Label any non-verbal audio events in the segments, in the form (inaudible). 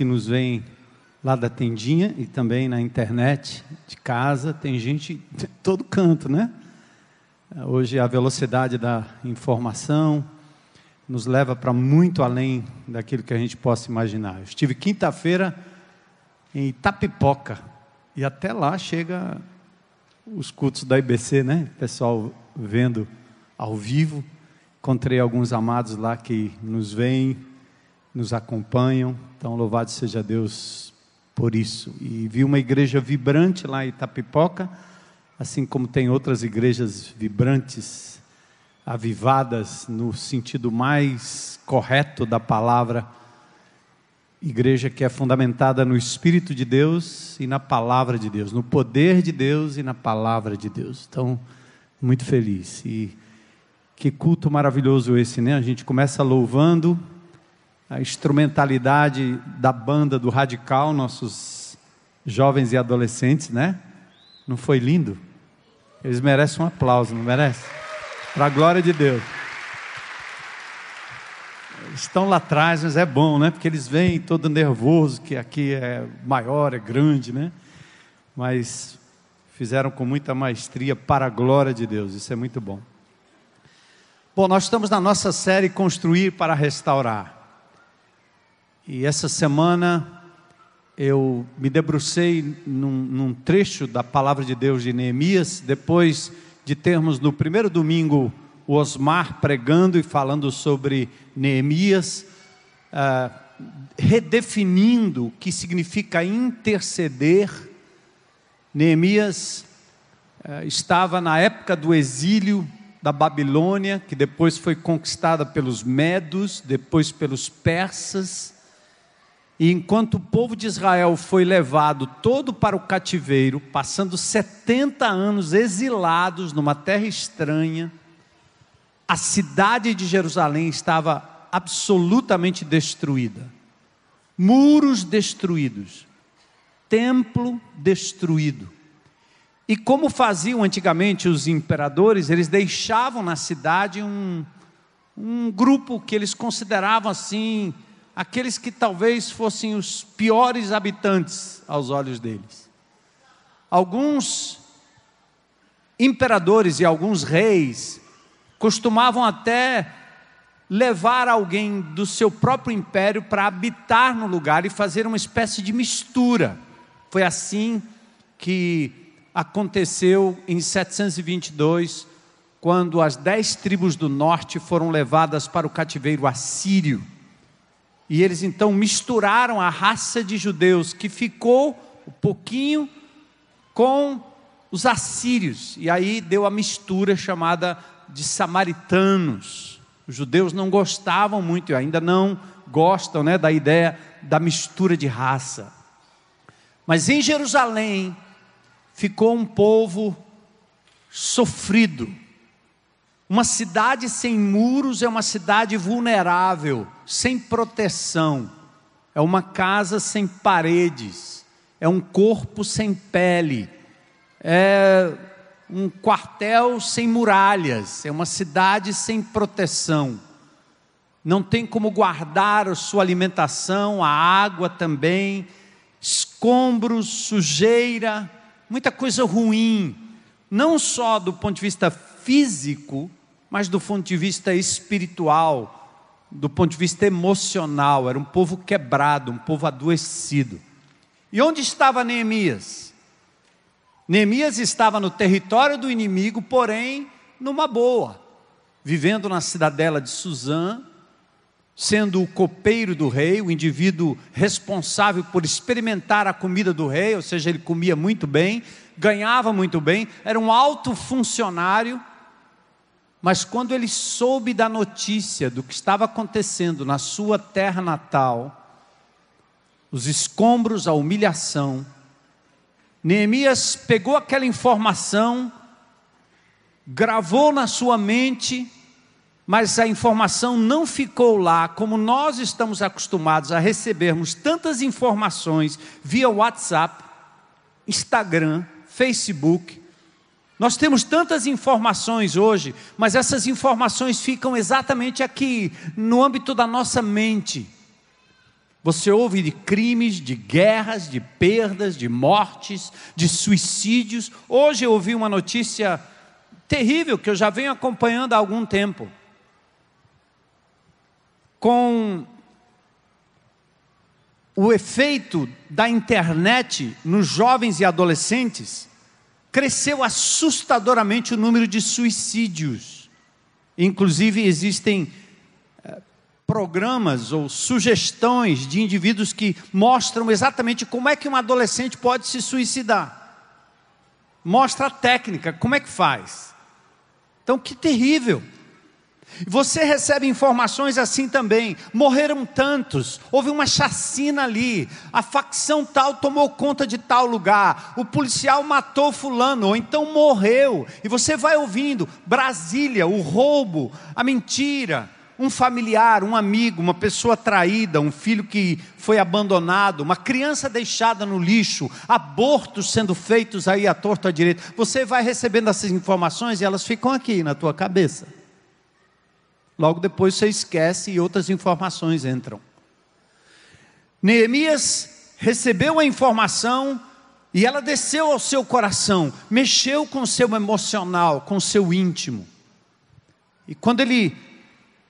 que nos veem lá da tendinha e também na internet de casa. Tem gente de todo canto, né? Hoje a velocidade da informação nos leva para muito além daquilo que a gente possa imaginar. Eu estive quinta-feira em Itapipoca e até lá chega os cultos da IBC, né? Pessoal vendo ao vivo. Encontrei alguns amados lá que nos veem, nos acompanham. Então, louvado seja Deus por isso. E vi uma igreja vibrante lá em Itapipoca, assim como tem outras igrejas vibrantes, avivadas no sentido mais correto da palavra. Igreja que é fundamentada no Espírito de Deus e na palavra de Deus, no poder de Deus e na palavra de Deus. Então, muito feliz. E que culto maravilhoso esse, né? A gente começa louvando a instrumentalidade da banda do Radical, nossos jovens e adolescentes, né? Não foi lindo? Eles merecem um aplauso, não merecem? Para a glória de Deus. Estão lá atrás, mas é bom, né? Porque eles vêm todo nervoso, que aqui é maior, é grande, né? Mas fizeram com muita maestria para a glória de Deus. Isso é muito bom. Bom, nós estamos na nossa série Construir para Restaurar. E essa semana eu me debrucei num, num, trecho da palavra de Deus de Neemias, depois de termos no primeiro domingo o Osmar pregando e falando sobre Neemias, uh, redefinindo o que significa interceder. Neemias uh, estava na época do exílio da Babilônia, que depois foi conquistada pelos medos, depois pelos persas. E enquanto o povo de Israel foi levado todo para o cativeiro, passando 70 anos exilados numa terra estranha, a cidade de Jerusalém estava absolutamente destruída. Muros destruídos, templo destruído e como faziam antigamente os imperadores, eles deixavam na cidade um, um grupo que eles consideravam assim, aqueles que talvez fossem os piores habitantes aos olhos deles. Alguns imperadores e alguns reis costumavam até levar alguém do seu próprio império para habitar no lugar e fazer uma espécie de mistura. Foi assim que aconteceu em 722, quando as dez tribos do norte foram levadas para o cativeiro assírio. E eles então misturaram a raça de judeus que ficou um pouquinho com os assírios. E aí deu a mistura chamada de samaritanos. Os judeus não gostavam muito, e ainda não gostam né, da ideia da mistura de raça. Mas em Jerusalém, ficou um povo sofrido. Uma cidade sem muros é uma cidade vulnerável, sem proteção. É uma casa sem paredes, é um corpo sem pele, é um quartel sem muralhas, é uma cidade sem proteção. Não tem como guardar a sua alimentação, a água também, escombros, sujeira, muita coisa ruim, não só do ponto de vista físico, mas do ponto de vista espiritual, do ponto de vista emocional. Era um povo quebrado, um povo adoecido. E onde estava Neemias? Neemias estava no território do inimigo, porém numa boa, vivendo na cidadela de Suzã, sendo o copeiro do rei, o indivíduo responsável por experimentar a comida do rei, ou seja, ele comia muito bem, ganhava muito bem, era um alto funcionário, mas quando ele soube da notícia do que estava acontecendo na sua terra natal, os escombros, a humilhação, Neemias pegou aquela informação, gravou na sua mente, mas a informação não ficou lá, como nós estamos acostumados a recebermos tantas informações via WhatsApp, Instagram, Facebook. Nós temos tantas informações hoje, mas essas informações ficam exatamente aqui, no âmbito da nossa mente. Você ouve de crimes, de guerras, de perdas, de mortes, de suicídios. Hoje eu ouvi uma notícia terrível que eu já venho acompanhando há algum tempo. Com o efeito da internet nos jovens e adolescentes, cresceu assustadoramente o número de suicídios. Inclusive, existem programas ou sugestões de indivíduos que mostram exatamente como é que um adolescente pode se suicidar. Mostra a técnica, como é que faz. Então, que terrível. Você recebe informações assim também. Morreram tantos, houve uma chacina ali, a facção tal tomou conta de tal lugar, o policial matou fulano, ou então morreu. E você vai ouvindo Brasília, o roubo, a mentira, um familiar, um amigo, uma pessoa traída, um filho que foi abandonado, uma criança deixada no lixo, abortos sendo feitos aí à torta à direita. Você vai recebendo essas informações e elas ficam aqui na tua cabeça. Logo depois você esquece e outras informações entram. Neemias recebeu a informação e ela desceu ao seu coração, mexeu com o seu emocional, com o seu íntimo. E quando ele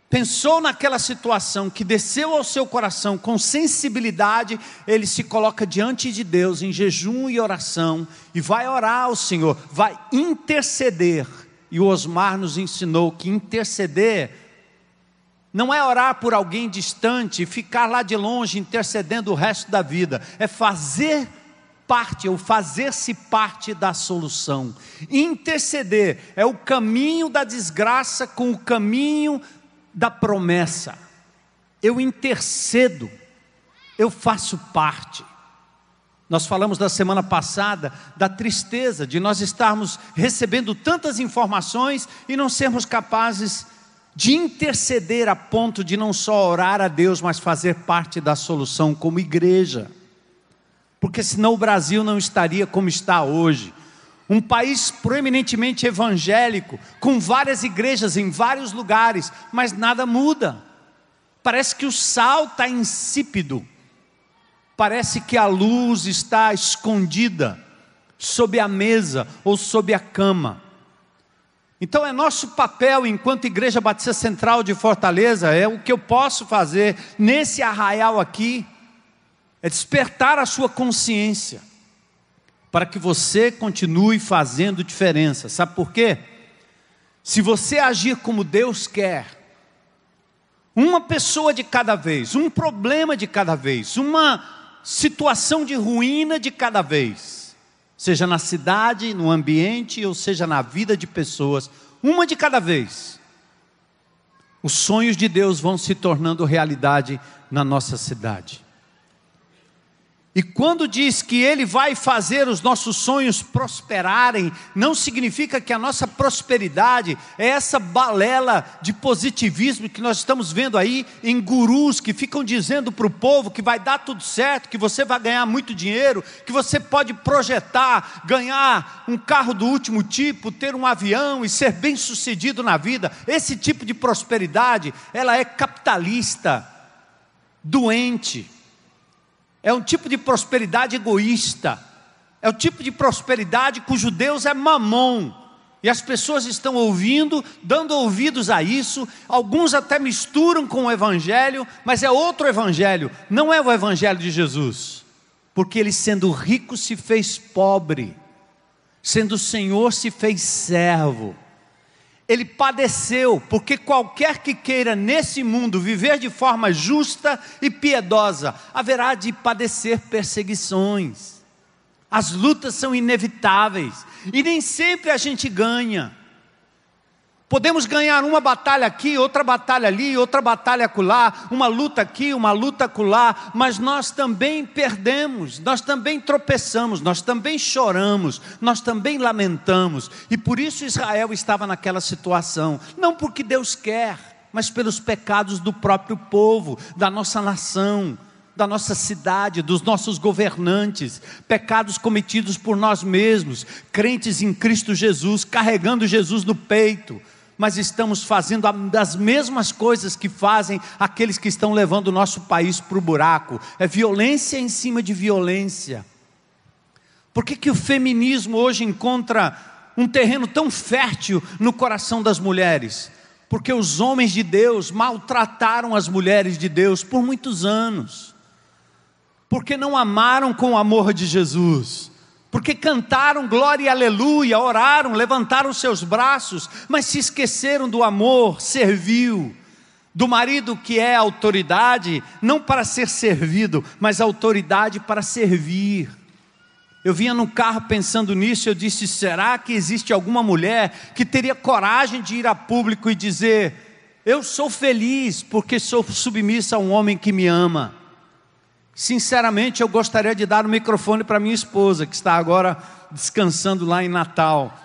pensou naquela situação que desceu ao seu coração com sensibilidade, ele se coloca diante de Deus em jejum e oração e vai orar ao Senhor, vai interceder. E o Osmar nos ensinou que interceder não é orar por alguém distante ficar lá de longe intercedendo o resto da vida, é fazer parte ou fazer-se parte da solução. Interceder é o caminho da desgraça com o caminho da promessa. Eu intercedo, eu faço parte. Nós falamos da semana passada da tristeza de nós estarmos recebendo tantas informações e não sermos capazes de interceder a ponto de não só orar a Deus, mas fazer parte da solução como igreja. Porque senão o Brasil não estaria como está hoje um país proeminentemente evangélico, com várias igrejas em vários lugares, mas nada muda. Parece que o sal está insípido, parece que a luz está escondida sob a mesa ou sob a cama. Então é nosso papel enquanto Igreja Batista Central de Fortaleza, é o que eu posso fazer nesse arraial aqui, é despertar a sua consciência para que você continue fazendo diferença. Sabe por quê? Se você agir como Deus quer, uma pessoa de cada vez, um problema de cada vez, uma situação de ruína de cada vez, seja na cidade, no ambiente, ou seja na vida de pessoas, uma de cada vez, os sonhos de Deus vão se tornando realidade na nossa cidade. E quando diz que Ele vai fazer os nossos sonhos prosperarem, não significa que a nossa prosperidade é essa balela de positivismo que nós estamos vendo aí em gurus que ficam dizendo para o povo que vai dar tudo certo, que você vai ganhar muito dinheiro, que você pode projetar, ganhar um carro do último tipo, ter um avião e ser bem sucedido na vida. Esse tipo de prosperidade, ela é capitalista, doente é um tipo de prosperidade egoísta. É o tipo de prosperidade cujo Deus é mamon. E as pessoas estão ouvindo, dando ouvidos a isso, alguns até misturam com o Evangelho, mas é outro Evangelho, não é o Evangelho de Jesus, porque ele, sendo rico, se fez pobre, sendo Senhor, se fez servo ele padeceu, porque qualquer que queira nesse mundo viver de forma justa e piedosa, haverá de padecer perseguições. As lutas são inevitáveis e nem sempre a gente ganha. Podemos ganhar uma batalha aqui, outra batalha ali, outra batalha acolá, uma luta aqui, uma luta acolá, mas nós também perdemos, nós também tropeçamos, nós também choramos, nós também lamentamos. E por isso Israel estava naquela situação, não porque Deus quer, mas pelos pecados do próprio povo, da nossa nação, da nossa cidade, dos nossos governantes, pecados cometidos por nós mesmos, crentes em Cristo Jesus, carregando Jesus no peito mas estamos fazendo as mesmas coisas que fazem aqueles que estão levando o nosso país para o buraco. É violência em cima de violência. Por que, que o feminismo hoje encontra um terreno tão fértil no coração das mulheres? Porque os homens de Deus maltrataram as mulheres de Deus por muitos anos. Porque não amaram com o amor de Jesus. Porque cantaram glória e aleluia, oraram, levantaram seus braços, mas se esqueceram do amor, serviu. Do marido que é autoridade, não para ser servido, mas autoridade para servir. Eu vinha no carro pensando nisso, eu disse: será que existe alguma mulher que teria coragem de ir a público e dizer: eu sou feliz porque sou submissa a um homem que me ama? Sinceramente, eu gostaria de dar o microfone para minha esposa, que está agora descansando lá em Natal,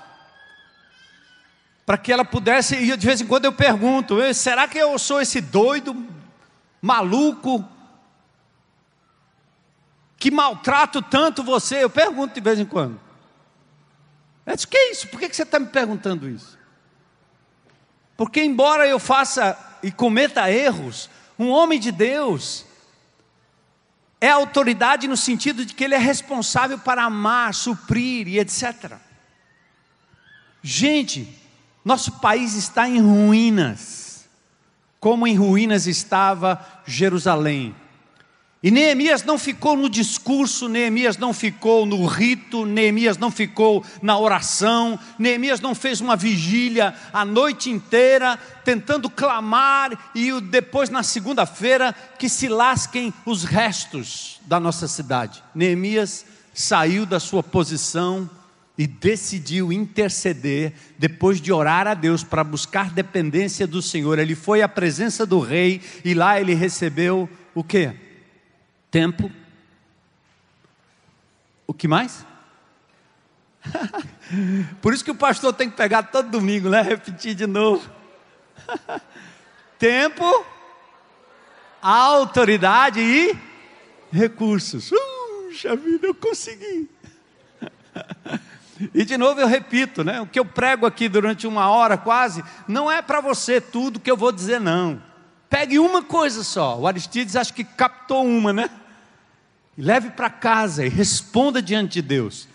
para que ela pudesse, e de vez em quando eu pergunto: será que eu sou esse doido, maluco, que maltrato tanto você? Eu pergunto de vez em quando. Eu disse, que é isso? Por que você está me perguntando isso? Porque, embora eu faça e cometa erros, um homem de Deus é autoridade no sentido de que ele é responsável para amar, suprir e etc. Gente, nosso país está em ruínas, como em ruínas estava Jerusalém. E Neemias não ficou no discurso, Neemias não ficou no rito, Neemias não ficou na oração, Neemias não fez uma vigília a noite inteira tentando clamar e depois na segunda-feira que se lasquem os restos da nossa cidade. Neemias saiu da sua posição e decidiu interceder depois de orar a Deus para buscar dependência do Senhor. Ele foi à presença do rei e lá ele recebeu o quê? Tempo. O que mais? (laughs) Por isso que o pastor tem que pegar todo domingo, né? Repetir de novo. (laughs) tempo, autoridade e recursos. Puxa vida, eu consegui. (laughs) E de novo eu repito, né? O que eu prego aqui durante uma hora quase, não é para você tudo que eu vou dizer, não. Pegue uma coisa só. O Aristides acho que captou uma, né? Leve para casa e responda diante de Deus.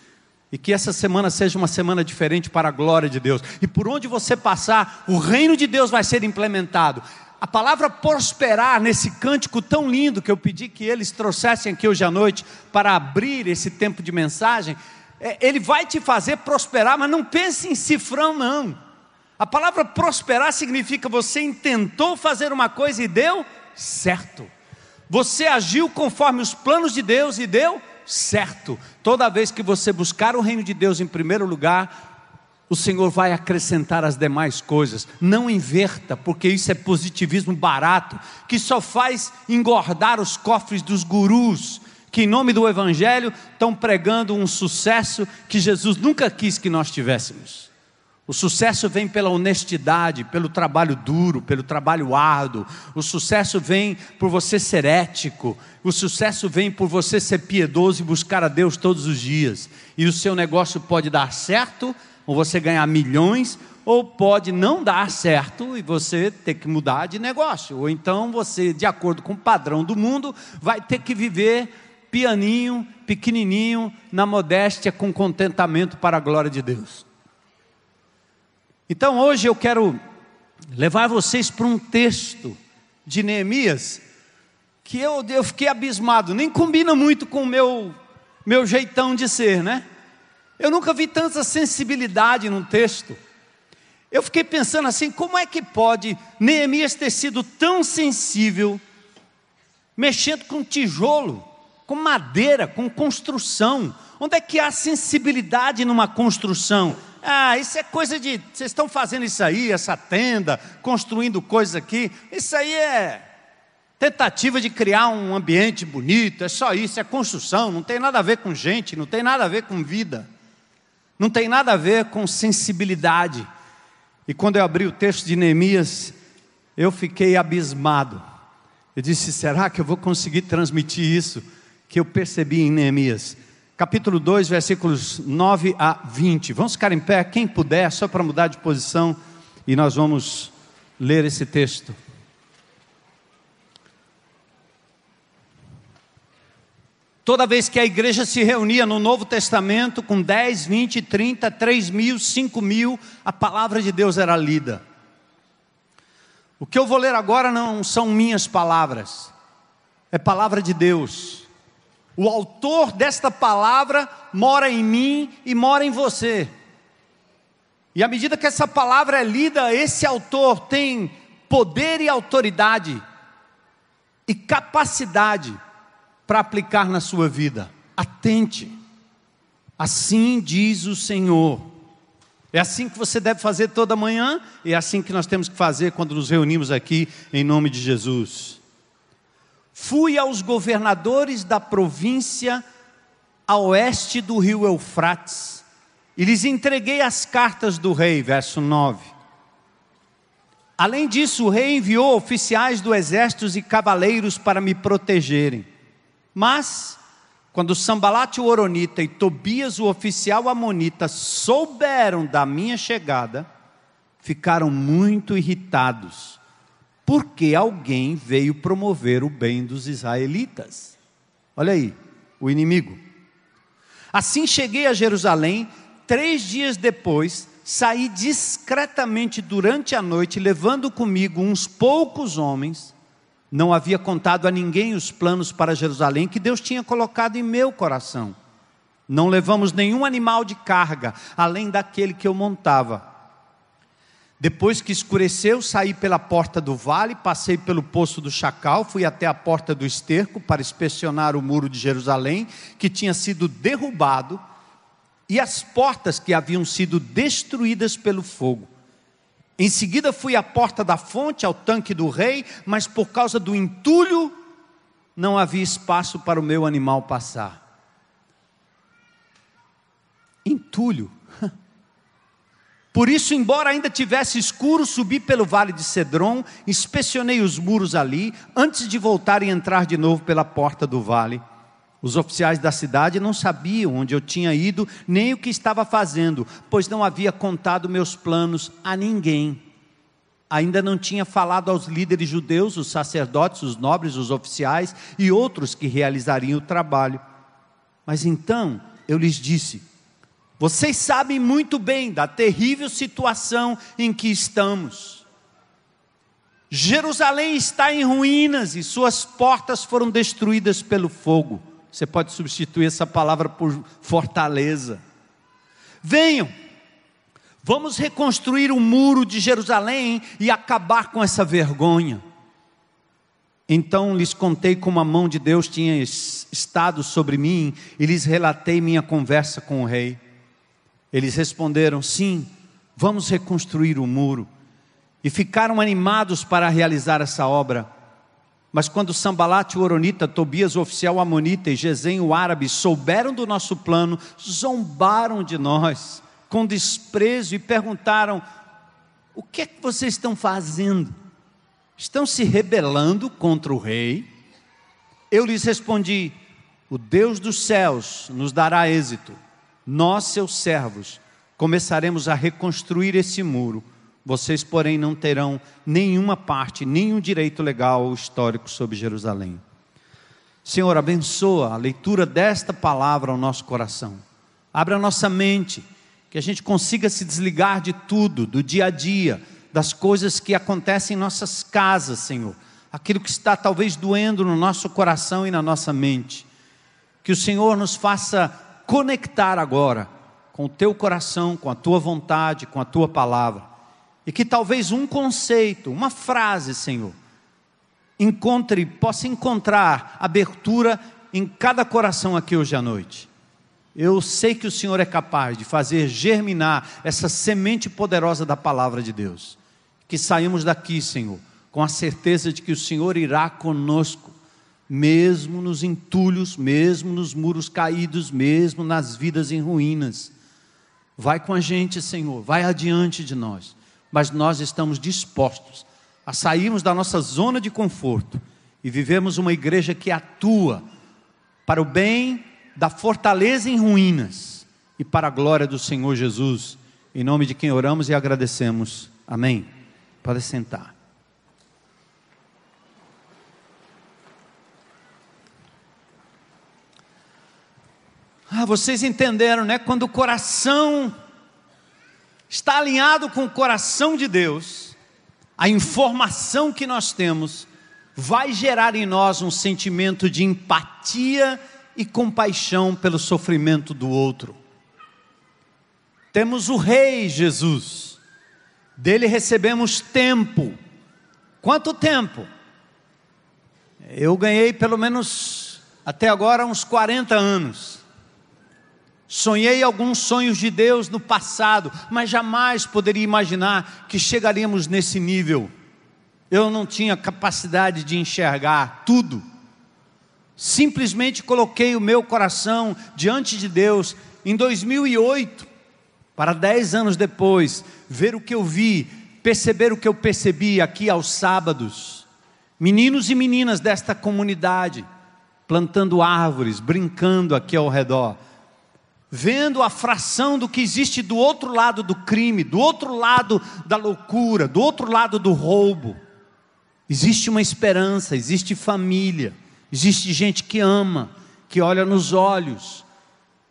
E que essa semana seja uma semana diferente para a glória de Deus. E por onde você passar, o reino de Deus vai ser implementado. A palavra prosperar nesse cântico tão lindo que eu pedi que eles trouxessem aqui hoje à noite para abrir esse tempo de mensagem, é, ele vai te fazer prosperar, mas não pense em cifrão, não. A palavra prosperar significa você intentou fazer uma coisa e deu certo. Você agiu conforme os planos de Deus e deu certo. Toda vez que você buscar o reino de Deus em primeiro lugar, o Senhor vai acrescentar as demais coisas. Não inverta, porque isso é positivismo barato, que só faz engordar os cofres dos gurus, que em nome do Evangelho estão pregando um sucesso que Jesus nunca quis que nós tivéssemos. O sucesso vem pela honestidade, pelo trabalho duro, pelo trabalho árduo. O sucesso vem por você ser ético. O sucesso vem por você ser piedoso e buscar a Deus todos os dias. E o seu negócio pode dar certo, ou você ganhar milhões, ou pode não dar certo e você ter que mudar de negócio. Ou então você, de acordo com o padrão do mundo, vai ter que viver pianinho, pequenininho, na modéstia, com contentamento para a glória de Deus. Então hoje eu quero levar vocês para um texto de Neemias que eu, eu fiquei abismado, nem combina muito com o meu, meu jeitão de ser, né? Eu nunca vi tanta sensibilidade num texto. Eu fiquei pensando assim: como é que pode Neemias ter sido tão sensível, mexendo com tijolo, com madeira, com construção? Onde é que há sensibilidade numa construção? Ah, isso é coisa de. Vocês estão fazendo isso aí, essa tenda, construindo coisas aqui. Isso aí é tentativa de criar um ambiente bonito, é só isso, é construção, não tem nada a ver com gente, não tem nada a ver com vida, não tem nada a ver com sensibilidade. E quando eu abri o texto de Neemias, eu fiquei abismado. Eu disse: será que eu vou conseguir transmitir isso que eu percebi em Neemias? Capítulo 2, versículos 9 a 20. Vamos ficar em pé, quem puder, só para mudar de posição. e nós vamos ler esse texto. Toda vez que a igreja se reunia no Novo Testamento, com 10, 20, 30, 3 mil, 5 mil, a palavra de Deus era lida. O que eu vou ler agora não são minhas palavras, é palavra de Deus. O autor desta palavra mora em mim e mora em você. E à medida que essa palavra é lida, esse autor tem poder e autoridade e capacidade para aplicar na sua vida. Atente. Assim diz o Senhor. É assim que você deve fazer toda manhã, e é assim que nós temos que fazer quando nos reunimos aqui em nome de Jesus. Fui aos governadores da província a oeste do rio Eufrates, e lhes entreguei as cartas do rei, verso 9. Além disso, o rei enviou oficiais do exército e cavaleiros para me protegerem. Mas, quando Sambalate o Oronita e Tobias o oficial Amonita souberam da minha chegada, ficaram muito irritados, porque alguém veio promover o bem dos israelitas. Olha aí, o inimigo. Assim cheguei a Jerusalém, três dias depois, saí discretamente durante a noite, levando comigo uns poucos homens não havia contado a ninguém os planos para Jerusalém que Deus tinha colocado em meu coração. Não levamos nenhum animal de carga, além daquele que eu montava. Depois que escureceu, saí pela porta do vale, passei pelo poço do chacal, fui até a porta do esterco para inspecionar o muro de Jerusalém, que tinha sido derrubado, e as portas que haviam sido destruídas pelo fogo. Em seguida fui à porta da fonte, ao tanque do rei, mas por causa do entulho, não havia espaço para o meu animal passar. Entulho. Por isso, embora ainda tivesse escuro, subi pelo vale de Cedron, inspecionei os muros ali, antes de voltar e entrar de novo pela porta do vale. Os oficiais da cidade não sabiam onde eu tinha ido, nem o que estava fazendo, pois não havia contado meus planos a ninguém. Ainda não tinha falado aos líderes judeus, os sacerdotes, os nobres, os oficiais e outros que realizariam o trabalho. Mas então eu lhes disse: Vocês sabem muito bem da terrível situação em que estamos. Jerusalém está em ruínas e suas portas foram destruídas pelo fogo. Você pode substituir essa palavra por fortaleza. Venham, vamos reconstruir o muro de Jerusalém e acabar com essa vergonha. Então lhes contei como a mão de Deus tinha estado sobre mim e lhes relatei minha conversa com o rei. Eles responderam: Sim, vamos reconstruir o muro. E ficaram animados para realizar essa obra. Mas quando Sambalate, o Oronita, Tobias, o oficial Amonita e Gesem, o árabe, souberam do nosso plano, zombaram de nós com desprezo e perguntaram: O que é que vocês estão fazendo? Estão se rebelando contra o rei? Eu lhes respondi: O Deus dos céus nos dará êxito. Nós, seus servos, começaremos a reconstruir esse muro vocês, porém, não terão nenhuma parte, nenhum direito legal ou histórico sobre Jerusalém. Senhor, abençoa a leitura desta palavra ao nosso coração. Abra a nossa mente, que a gente consiga se desligar de tudo, do dia a dia, das coisas que acontecem em nossas casas, Senhor. Aquilo que está talvez doendo no nosso coração e na nossa mente. Que o Senhor nos faça conectar agora com o teu coração, com a tua vontade, com a tua palavra e que talvez um conceito, uma frase, Senhor, encontre, possa encontrar abertura em cada coração aqui hoje à noite. Eu sei que o Senhor é capaz de fazer germinar essa semente poderosa da palavra de Deus. Que saímos daqui, Senhor, com a certeza de que o Senhor irá conosco, mesmo nos entulhos, mesmo nos muros caídos, mesmo nas vidas em ruínas. Vai com a gente, Senhor, vai adiante de nós mas nós estamos dispostos a sairmos da nossa zona de conforto e vivemos uma igreja que atua para o bem da fortaleza em ruínas e para a glória do Senhor Jesus, em nome de quem oramos e agradecemos. Amém? Pode sentar. Ah, vocês entenderam, né? Quando o coração está alinhado com o coração de Deus, a informação que nós temos vai gerar em nós um sentimento de empatia e compaixão pelo sofrimento do outro. Temos o Rei Jesus, dele recebemos tempo. Quanto tempo? Eu ganhei pelo menos até agora uns 40 anos. Sonhei alguns sonhos de Deus no passado, mas jamais poderia imaginar que chegaríamos nesse nível. Eu não tinha capacidade de enxergar tudo. Simplesmente coloquei o meu coração diante de Deus em 2008, para dez anos depois, ver o que eu vi, perceber o que eu percebi aqui aos sábados. Meninos e meninas desta comunidade, plantando árvores, brincando aqui ao redor vendo a fração do que existe do outro lado do crime, do outro lado da loucura, do outro lado do roubo. Existe uma esperança, existe família, existe gente que ama, que olha nos olhos,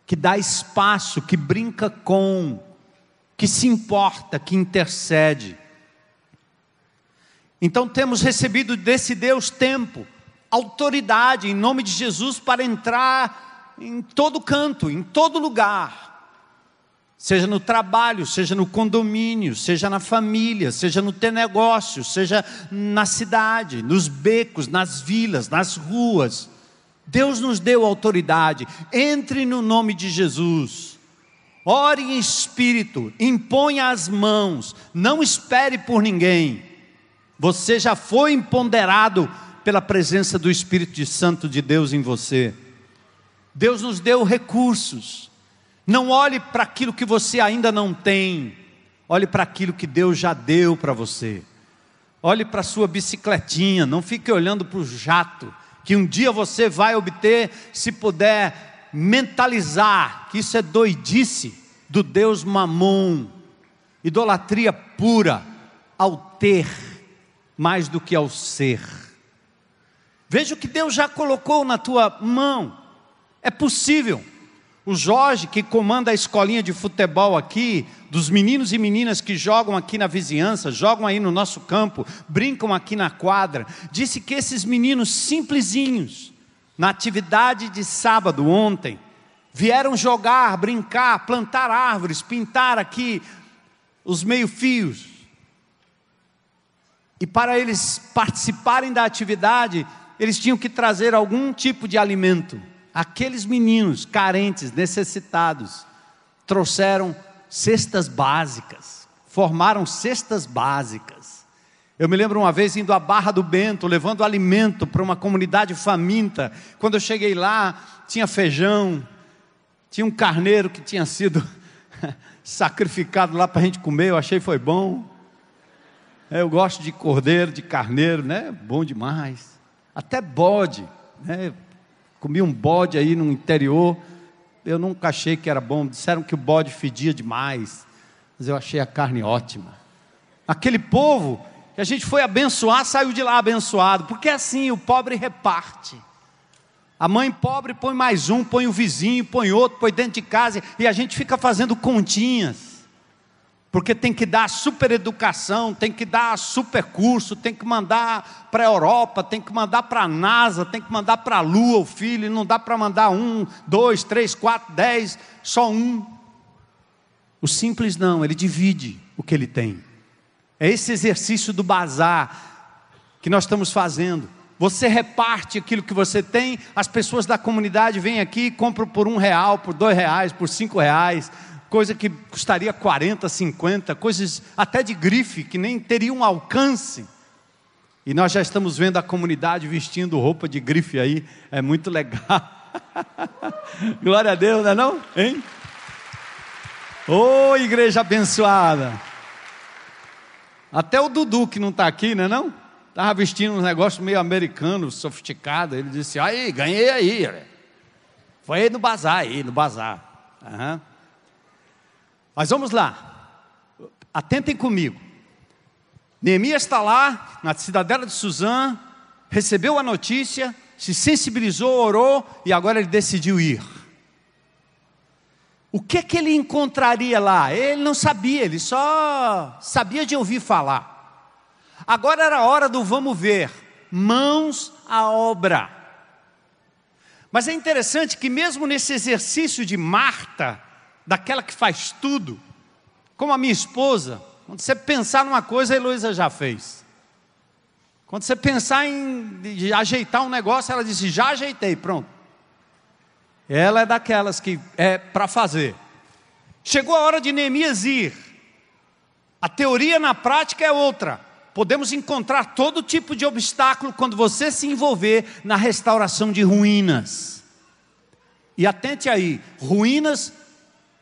que dá espaço, que brinca com, que se importa, que intercede. Então temos recebido desse Deus tempo, autoridade em nome de Jesus para entrar em todo canto, em todo lugar. Seja no trabalho, seja no condomínio, seja na família, seja no teu negócio, seja na cidade, nos becos, nas vilas, nas ruas. Deus nos deu autoridade. Entre no nome de Jesus. Ore em espírito, imponha as mãos, não espere por ninguém. Você já foi empoderado pela presença do Espírito Santo de Deus em você. Deus nos deu recursos. Não olhe para aquilo que você ainda não tem, olhe para aquilo que Deus já deu para você. Olhe para a sua bicicletinha, não fique olhando para o jato, que um dia você vai obter, se puder mentalizar que isso é doidice do Deus mamon, idolatria pura ao ter mais do que ao ser. Veja o que Deus já colocou na tua mão. É possível. O Jorge, que comanda a escolinha de futebol aqui, dos meninos e meninas que jogam aqui na vizinhança, jogam aí no nosso campo, brincam aqui na quadra, disse que esses meninos simplesinhos, na atividade de sábado ontem, vieram jogar, brincar, plantar árvores, pintar aqui os meio-fios. E para eles participarem da atividade, eles tinham que trazer algum tipo de alimento aqueles meninos carentes, necessitados, trouxeram cestas básicas, formaram cestas básicas. Eu me lembro uma vez indo à Barra do Bento, levando alimento para uma comunidade faminta. Quando eu cheguei lá, tinha feijão, tinha um carneiro que tinha sido (laughs) sacrificado lá para a gente comer, eu achei foi bom. Eu gosto de cordeiro, de carneiro, né? Bom demais. Até bode, né? Comi um bode aí no interior. Eu nunca achei que era bom. Disseram que o bode fedia demais. Mas eu achei a carne ótima. Aquele povo que a gente foi abençoar, saiu de lá abençoado. Porque é assim, o pobre reparte. A mãe pobre põe mais um, põe o vizinho, põe outro, põe dentro de casa. E a gente fica fazendo continhas porque tem que dar super educação, tem que dar super curso, tem que mandar para a Europa, tem que mandar para a NASA, tem que mandar para a Lua o filho, não dá para mandar um, dois, três, quatro, dez, só um. O simples não, ele divide o que ele tem. É esse exercício do bazar que nós estamos fazendo. Você reparte aquilo que você tem, as pessoas da comunidade vêm aqui, compram por um real, por dois reais, por cinco reais, coisa que custaria 40, 50, coisas até de grife que nem teriam alcance. E nós já estamos vendo a comunidade vestindo roupa de grife aí, é muito legal. (laughs) Glória a Deus, não é não? Hein? Ô oh, igreja abençoada! Até o Dudu que não está aqui, não é não? Estava vestindo um negócio meio americano, sofisticado. Ele disse, aí, ganhei aí. Foi aí no bazar, aí, no bazar. Uhum. Mas vamos lá, atentem comigo. Neemias está lá, na cidadela de Suzã, recebeu a notícia, se sensibilizou, orou e agora ele decidiu ir. O que que ele encontraria lá? Ele não sabia, ele só sabia de ouvir falar. Agora era a hora do vamos ver, mãos à obra. Mas é interessante que mesmo nesse exercício de Marta, daquela que faz tudo, como a minha esposa, quando você pensar numa coisa, a Heloísa já fez. Quando você pensar em ajeitar um negócio, ela disse: já ajeitei, pronto. Ela é daquelas que é para fazer. Chegou a hora de Neemias ir. A teoria na prática é outra. Podemos encontrar todo tipo de obstáculo quando você se envolver na restauração de ruínas. E atente aí, ruínas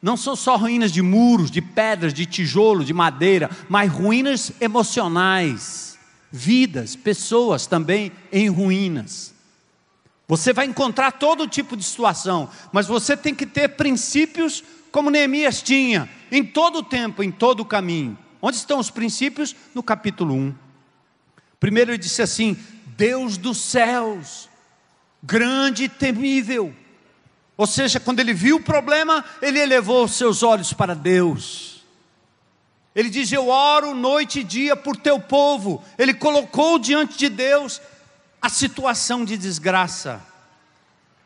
não são só ruínas de muros, de pedras, de tijolo, de madeira, mas ruínas emocionais, vidas, pessoas também em ruínas. Você vai encontrar todo tipo de situação, mas você tem que ter princípios como Neemias tinha, em todo o tempo, em todo o caminho. Onde estão os princípios? No capítulo 1. Primeiro ele disse assim: Deus dos céus, grande e temível. Ou seja, quando ele viu o problema, ele elevou os seus olhos para Deus. Ele diz: Eu oro noite e dia por teu povo. Ele colocou diante de Deus a situação de desgraça.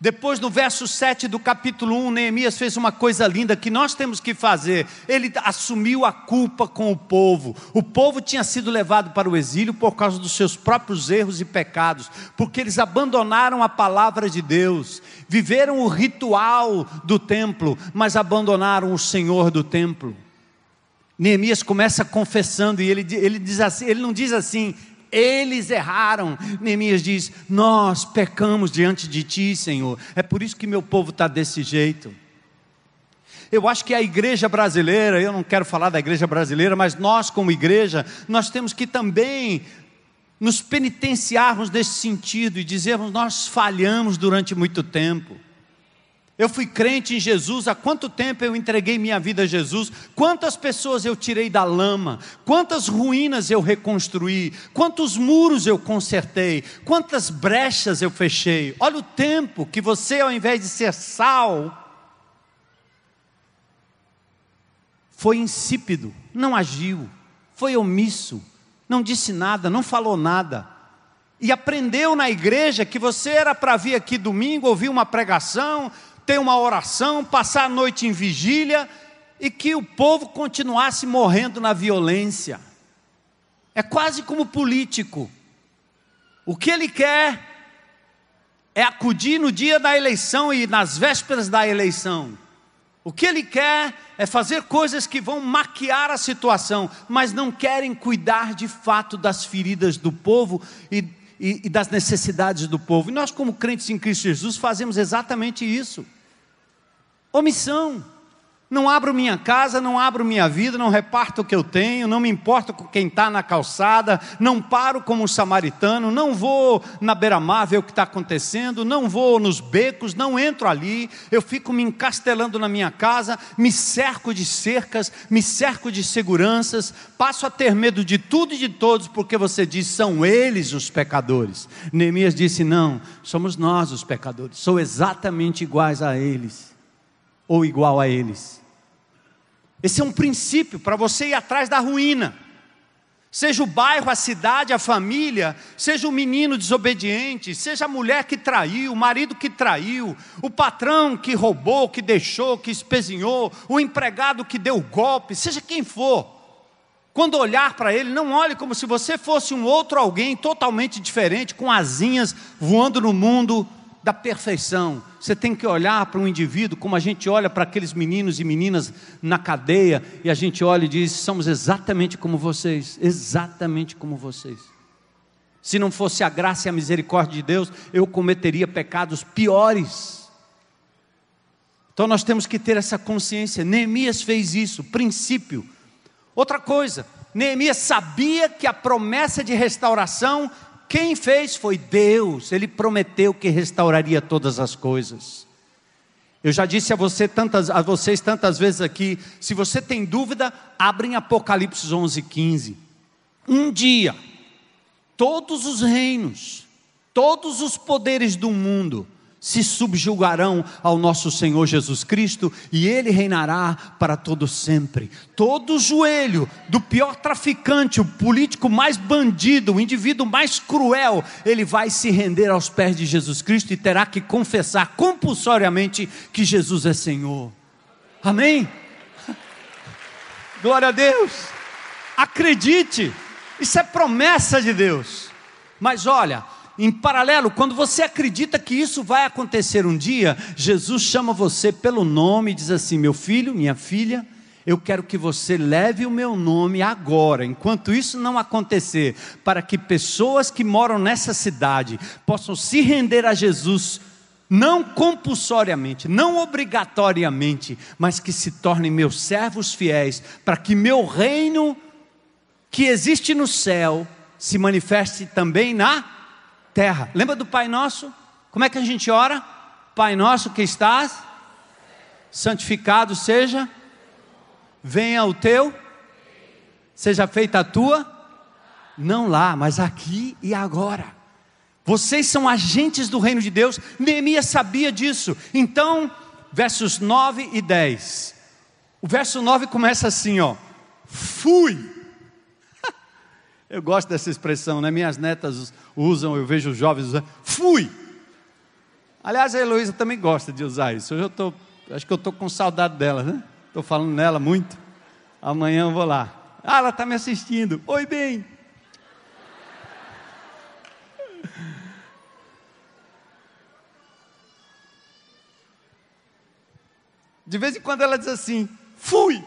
Depois, no verso 7 do capítulo 1, Neemias fez uma coisa linda que nós temos que fazer. Ele assumiu a culpa com o povo. O povo tinha sido levado para o exílio por causa dos seus próprios erros e pecados, porque eles abandonaram a palavra de Deus, viveram o ritual do templo, mas abandonaram o Senhor do templo. Neemias começa confessando e ele, ele, diz assim, ele não diz assim, eles erraram. Neemias diz: Nós pecamos diante de ti, Senhor. É por isso que meu povo está desse jeito. Eu acho que a igreja brasileira, eu não quero falar da igreja brasileira, mas nós, como igreja, nós temos que também nos penitenciarmos nesse sentido e dizermos: Nós falhamos durante muito tempo. Eu fui crente em Jesus, há quanto tempo eu entreguei minha vida a Jesus? Quantas pessoas eu tirei da lama? Quantas ruínas eu reconstruí? Quantos muros eu consertei? Quantas brechas eu fechei? Olha o tempo que você, ao invés de ser sal, foi insípido, não agiu, foi omisso, não disse nada, não falou nada e aprendeu na igreja que você era para vir aqui domingo, ouvir uma pregação, ter uma oração, passar a noite em vigília e que o povo continuasse morrendo na violência. É quase como político. O que ele quer é acudir no dia da eleição e nas vésperas da eleição. O que ele quer é fazer coisas que vão maquiar a situação, mas não querem cuidar de fato das feridas do povo e e, e das necessidades do povo. E nós, como crentes em Cristo Jesus, fazemos exatamente isso. Omissão. Não abro minha casa, não abro minha vida, não reparto o que eu tenho, não me importo com quem está na calçada, não paro como um samaritano, não vou na beira-mar ver o que está acontecendo, não vou nos becos, não entro ali, eu fico me encastelando na minha casa, me cerco de cercas, me cerco de seguranças, passo a ter medo de tudo e de todos, porque você diz, são eles os pecadores. Neemias disse, não, somos nós os pecadores, sou exatamente iguais a eles, ou igual a eles. Esse é um princípio para você ir atrás da ruína. Seja o bairro, a cidade, a família, seja o menino desobediente, seja a mulher que traiu, o marido que traiu, o patrão que roubou, que deixou, que espezinhou, o empregado que deu golpe, seja quem for. Quando olhar para ele, não olhe como se você fosse um outro alguém totalmente diferente, com asinhas voando no mundo da perfeição. Você tem que olhar para um indivíduo como a gente olha para aqueles meninos e meninas na cadeia e a gente olha e diz: somos exatamente como vocês, exatamente como vocês. Se não fosse a graça e a misericórdia de Deus, eu cometeria pecados piores. Então nós temos que ter essa consciência. Neemias fez isso, princípio. Outra coisa, Neemias sabia que a promessa de restauração quem fez foi Deus, Ele prometeu que restauraria todas as coisas. Eu já disse a, você tantas, a vocês tantas vezes aqui, se você tem dúvida, abre em Apocalipse 11, 15. Um dia, todos os reinos, todos os poderes do mundo se subjugarão ao nosso Senhor Jesus Cristo e ele reinará para todo sempre. Todo joelho do pior traficante, o político mais bandido, o indivíduo mais cruel, ele vai se render aos pés de Jesus Cristo e terá que confessar compulsoriamente que Jesus é Senhor. Amém? Glória a Deus. Acredite, isso é promessa de Deus. Mas olha, em paralelo, quando você acredita que isso vai acontecer um dia, Jesus chama você pelo nome e diz assim: Meu filho, minha filha, eu quero que você leve o meu nome agora, enquanto isso não acontecer, para que pessoas que moram nessa cidade possam se render a Jesus, não compulsoriamente, não obrigatoriamente, mas que se tornem meus servos fiéis, para que meu reino, que existe no céu, se manifeste também na terra. Lembra do Pai Nosso? Como é que a gente ora? Pai Nosso que estás, santificado seja, venha o teu, seja feita a tua, não lá, mas aqui e agora. Vocês são agentes do reino de Deus, Neemias sabia disso. Então, versos 9 e 10. O verso 9 começa assim, ó: Fui (laughs) eu gosto dessa expressão, né? Minhas netas usam, eu vejo os jovens usando. Fui! Aliás, a Heloísa também gosta de usar isso. Hoje eu tô, acho que eu estou com saudade dela, né? Estou falando nela muito. Amanhã eu vou lá. Ah, ela está me assistindo. Oi, bem. De vez em quando ela diz assim, fui.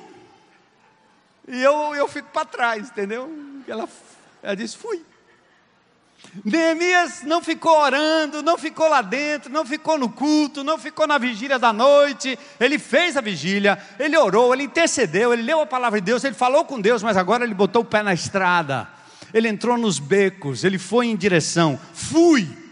E eu, eu fico para trás, entendeu? Ela ela disse: Fui. Neemias não ficou orando, não ficou lá dentro, não ficou no culto, não ficou na vigília da noite. Ele fez a vigília, ele orou, ele intercedeu, ele leu a palavra de Deus, ele falou com Deus, mas agora ele botou o pé na estrada. Ele entrou nos becos, ele foi em direção. Fui.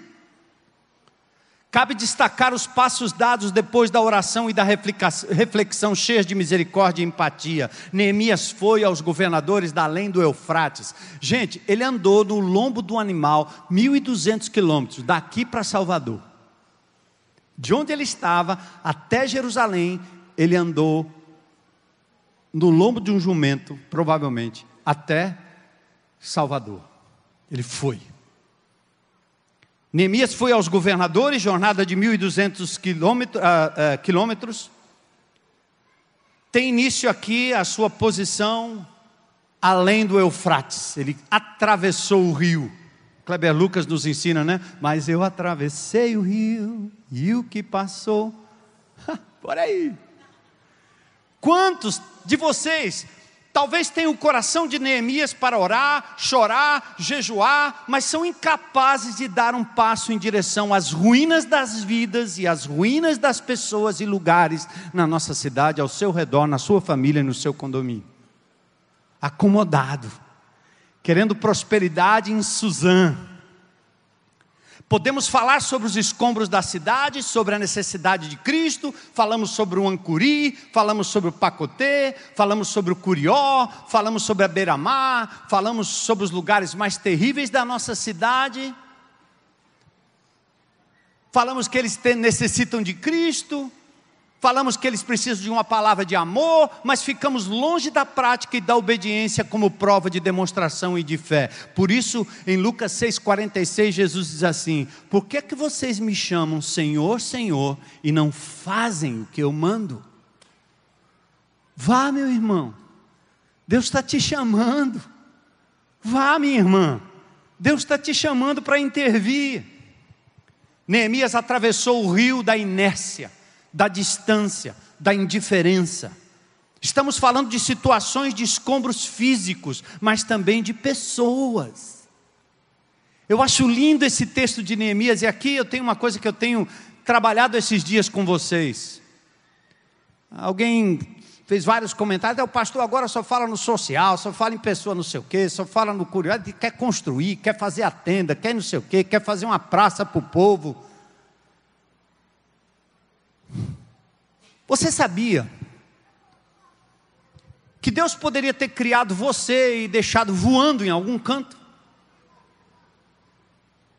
Cabe destacar os passos dados depois da oração e da reflexão cheias de misericórdia e empatia. Neemias foi aos governadores da além do Eufrates. Gente, ele andou no lombo do animal 1.200 quilômetros, daqui para Salvador. De onde ele estava até Jerusalém, ele andou no lombo de um jumento, provavelmente, até Salvador. Ele foi. Neemias foi aos governadores, jornada de 1.200 quilômetros, uh, uh, quilômetros. Tem início aqui a sua posição além do Eufrates. Ele atravessou o rio. Kleber Lucas nos ensina, né? Mas eu atravessei o rio e o que passou. (laughs) Por aí. Quantos de vocês Talvez tenham o coração de Neemias para orar, chorar, jejuar, mas são incapazes de dar um passo em direção às ruínas das vidas e às ruínas das pessoas e lugares na nossa cidade, ao seu redor, na sua família e no seu condomínio. Acomodado, querendo prosperidade em Suzano Podemos falar sobre os escombros da cidade, sobre a necessidade de Cristo, falamos sobre o Ancuri, falamos sobre o Pacotê, falamos sobre o Curió, falamos sobre a Beira-Mar, falamos sobre os lugares mais terríveis da nossa cidade. Falamos que eles necessitam de Cristo, falamos que eles precisam de uma palavra de amor, mas ficamos longe da prática e da obediência como prova de demonstração e de fé. Por isso, em Lucas 6,46, Jesus diz assim: Por que, que vocês me chamam Senhor, Senhor, e não fazem o que eu mando? Vá, meu irmão, Deus está te chamando. Vá, minha irmã, Deus está te chamando para intervir. Neemias atravessou o rio da inércia da distância, da indiferença. Estamos falando de situações de escombros físicos, mas também de pessoas. Eu acho lindo esse texto de Neemias, e aqui eu tenho uma coisa que eu tenho trabalhado esses dias com vocês. Alguém fez vários comentários, é, o pastor agora só fala no social, só fala em pessoa não sei o quê, só fala no curioso, quer construir, quer fazer a tenda, quer não sei o quê, quer fazer uma praça para o povo. Você sabia Que Deus poderia ter criado você e deixado voando em algum canto.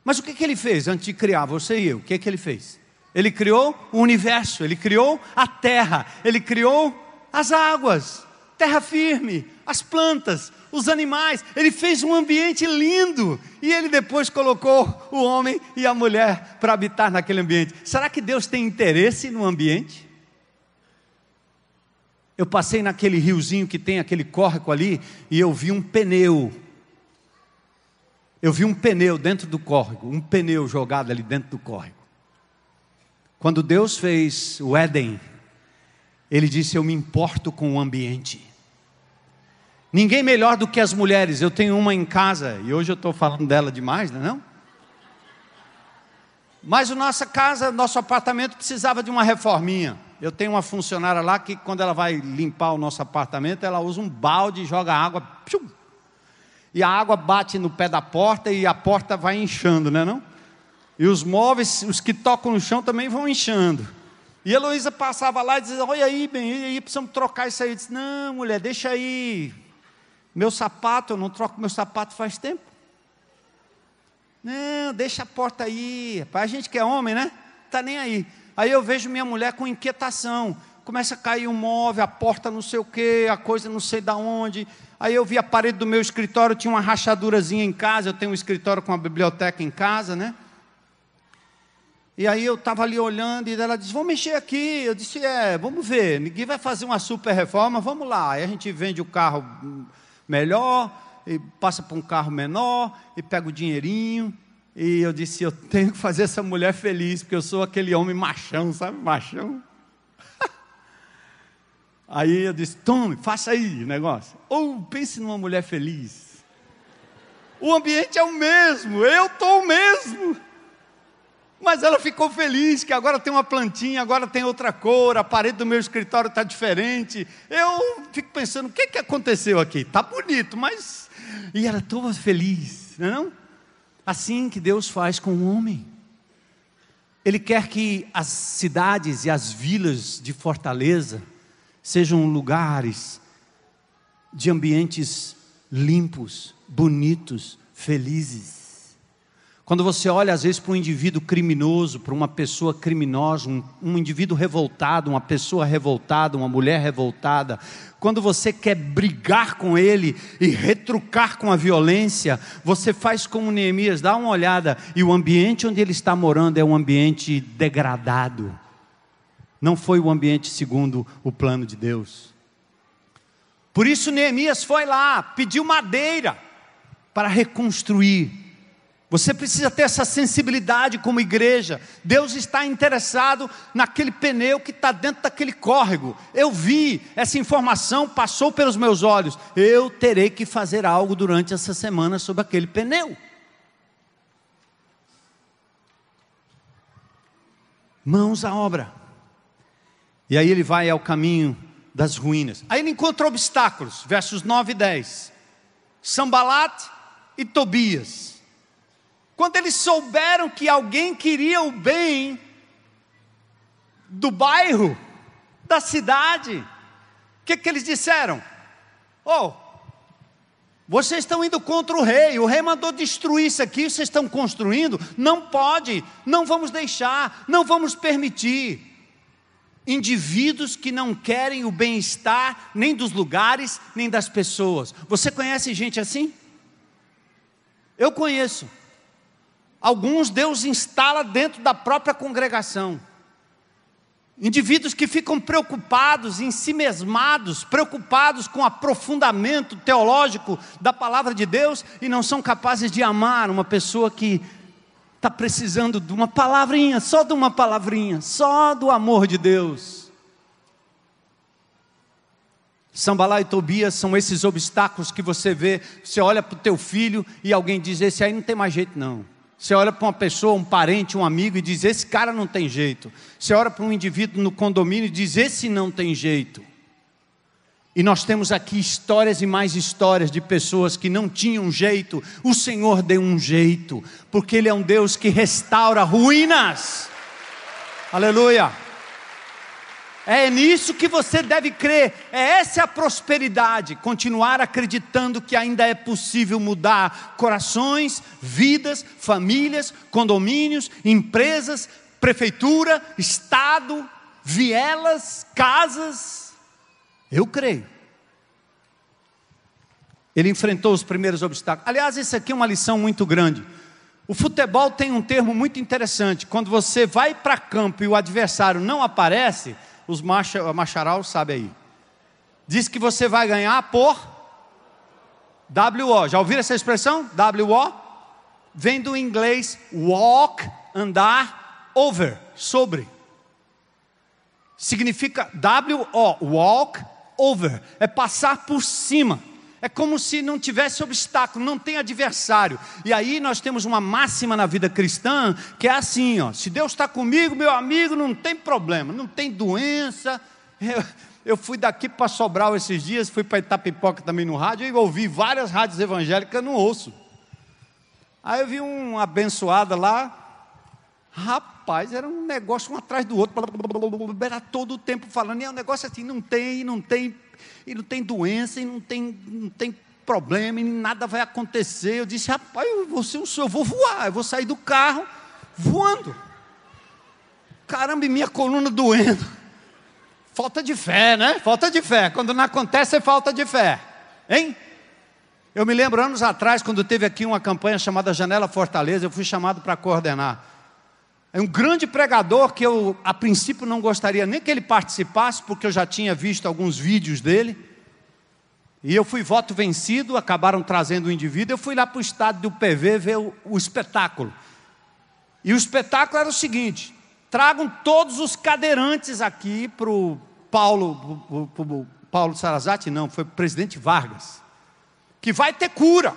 Mas o que, que ele fez antes de criar você e eu? O que, que ele fez? Ele criou o universo, ele criou a terra, ele criou as águas, terra firme, as plantas, os animais. Ele fez um ambiente lindo e ele depois colocou o homem e a mulher para habitar naquele ambiente. Será que Deus tem interesse no ambiente? Eu passei naquele riozinho que tem aquele córrego ali e eu vi um pneu. Eu vi um pneu dentro do córrego, um pneu jogado ali dentro do córrego. Quando Deus fez o Éden, Ele disse: Eu me importo com o ambiente. Ninguém melhor do que as mulheres. Eu tenho uma em casa e hoje eu estou falando dela demais, não é? Não? Mas nossa casa, nosso apartamento precisava de uma reforminha. Eu tenho uma funcionária lá que quando ela vai limpar o nosso apartamento, ela usa um balde e joga água. e a água bate no pé da porta e a porta vai inchando, né não? E os móveis, os que tocam no chão também vão inchando. E Heloísa passava lá e dizia, olha aí, bem, e aí, precisamos trocar isso aí. Eu disse, não, mulher, deixa aí, meu sapato, eu não troco meu sapato faz tempo. Não, deixa a porta aí. A gente que é homem, né? Tá nem aí. Aí eu vejo minha mulher com inquietação. Começa a cair um móvel, a porta não sei o quê, a coisa não sei da onde. Aí eu vi a parede do meu escritório, tinha uma rachadurazinha em casa. Eu tenho um escritório com uma biblioteca em casa, né? E aí eu estava ali olhando e ela disse: Vamos mexer aqui. Eu disse: É, vamos ver. Ninguém vai fazer uma super reforma, vamos lá. Aí a gente vende o carro melhor, e passa para um carro menor, e pega o dinheirinho. E eu disse: Eu tenho que fazer essa mulher feliz, porque eu sou aquele homem machão, sabe? Machão. (laughs) aí eu disse: Tome, faça aí o negócio. Ou pense numa mulher feliz. O ambiente é o mesmo, eu estou o mesmo. Mas ela ficou feliz que agora tem uma plantinha, agora tem outra cor, a parede do meu escritório está diferente. Eu fico pensando, o que, que aconteceu aqui? Está bonito, mas. E ela toda feliz, não é? Não? Assim que Deus faz com o homem. Ele quer que as cidades e as vilas de Fortaleza sejam lugares de ambientes limpos, bonitos, felizes. Quando você olha, às vezes, para um indivíduo criminoso, para uma pessoa criminosa, um, um, indivíduo revoltado, uma pessoa revoltada, uma mulher revoltada, quando você quer brigar com ele e retrucar com a violência, você faz como Neemias, dá uma olhada, e o ambiente onde ele está morando é um ambiente degradado. Não foi o ambiente segundo o plano de Deus. Por isso Neemias foi lá, pediu madeira para reconstruir você precisa ter essa sensibilidade como igreja. Deus está interessado naquele pneu que está dentro daquele córrego. Eu vi, essa informação passou pelos meus olhos. Eu terei que fazer algo durante essa semana sobre aquele pneu. Mãos à obra. E aí ele vai ao caminho das ruínas. Aí ele encontra obstáculos, versos 9 e 10. Sambalat e Tobias quando eles souberam que alguém queria o bem do bairro, da cidade, o que, que eles disseram? Oh, vocês estão indo contra o rei, o rei mandou destruir isso aqui, vocês estão construindo? Não pode, não vamos deixar, não vamos permitir. Indivíduos que não querem o bem-estar nem dos lugares, nem das pessoas. Você conhece gente assim? Eu conheço. Alguns Deus instala dentro da própria congregação. Indivíduos que ficam preocupados, em si mesmados, preocupados com o aprofundamento teológico da palavra de Deus e não são capazes de amar uma pessoa que está precisando de uma palavrinha, só de uma palavrinha, só do amor de Deus. Sambalá e Tobias são esses obstáculos que você vê, você olha para o teu filho e alguém diz: Esse aí não tem mais jeito, não. Você olha para uma pessoa, um parente, um amigo e diz: Esse cara não tem jeito. Você olha para um indivíduo no condomínio e diz: Esse não tem jeito. E nós temos aqui histórias e mais histórias de pessoas que não tinham jeito, o Senhor deu um jeito, porque Ele é um Deus que restaura ruínas. Aleluia. É nisso que você deve crer. É essa a prosperidade. Continuar acreditando que ainda é possível mudar corações, vidas, famílias, condomínios, empresas, prefeitura, estado, vielas, casas. Eu creio. Ele enfrentou os primeiros obstáculos. Aliás, isso aqui é uma lição muito grande. O futebol tem um termo muito interessante. Quando você vai para campo e o adversário não aparece, os macha, macharal sabem aí. Diz que você vai ganhar por WO. Já ouviram essa expressão? WO? Vem do inglês walk, andar, over, sobre. Significa WO, walk over. É passar por cima. É como se não tivesse obstáculo, não tem adversário. E aí nós temos uma máxima na vida cristã que é assim: ó, se Deus está comigo, meu amigo, não tem problema, não tem doença. Eu, eu fui daqui para Sobral esses dias, fui para Itapipoca também no rádio e ouvi várias rádios evangélicas, não ouço. Aí eu vi uma abençoada lá, rapaz, era um negócio um atrás do outro, era todo o tempo falando, e é um negócio assim, não tem, não tem e não tem doença, e não tem, não tem problema, e nada vai acontecer. Eu disse, rapaz, eu vou ser o senhor, eu vou voar, eu vou sair do carro voando. Caramba, e minha coluna doendo. Falta de fé, né? Falta de fé. Quando não acontece, é falta de fé. Hein? Eu me lembro anos atrás, quando teve aqui uma campanha chamada Janela Fortaleza, eu fui chamado para coordenar. É um grande pregador que eu, a princípio, não gostaria nem que ele participasse, porque eu já tinha visto alguns vídeos dele. E eu fui voto vencido, acabaram trazendo o indivíduo. Eu fui lá para o estádio do PV ver o, o espetáculo. E o espetáculo era o seguinte: tragam todos os cadeirantes aqui para o Paulo, pro, Paulo Sarazate, não, foi o presidente Vargas, que vai ter cura,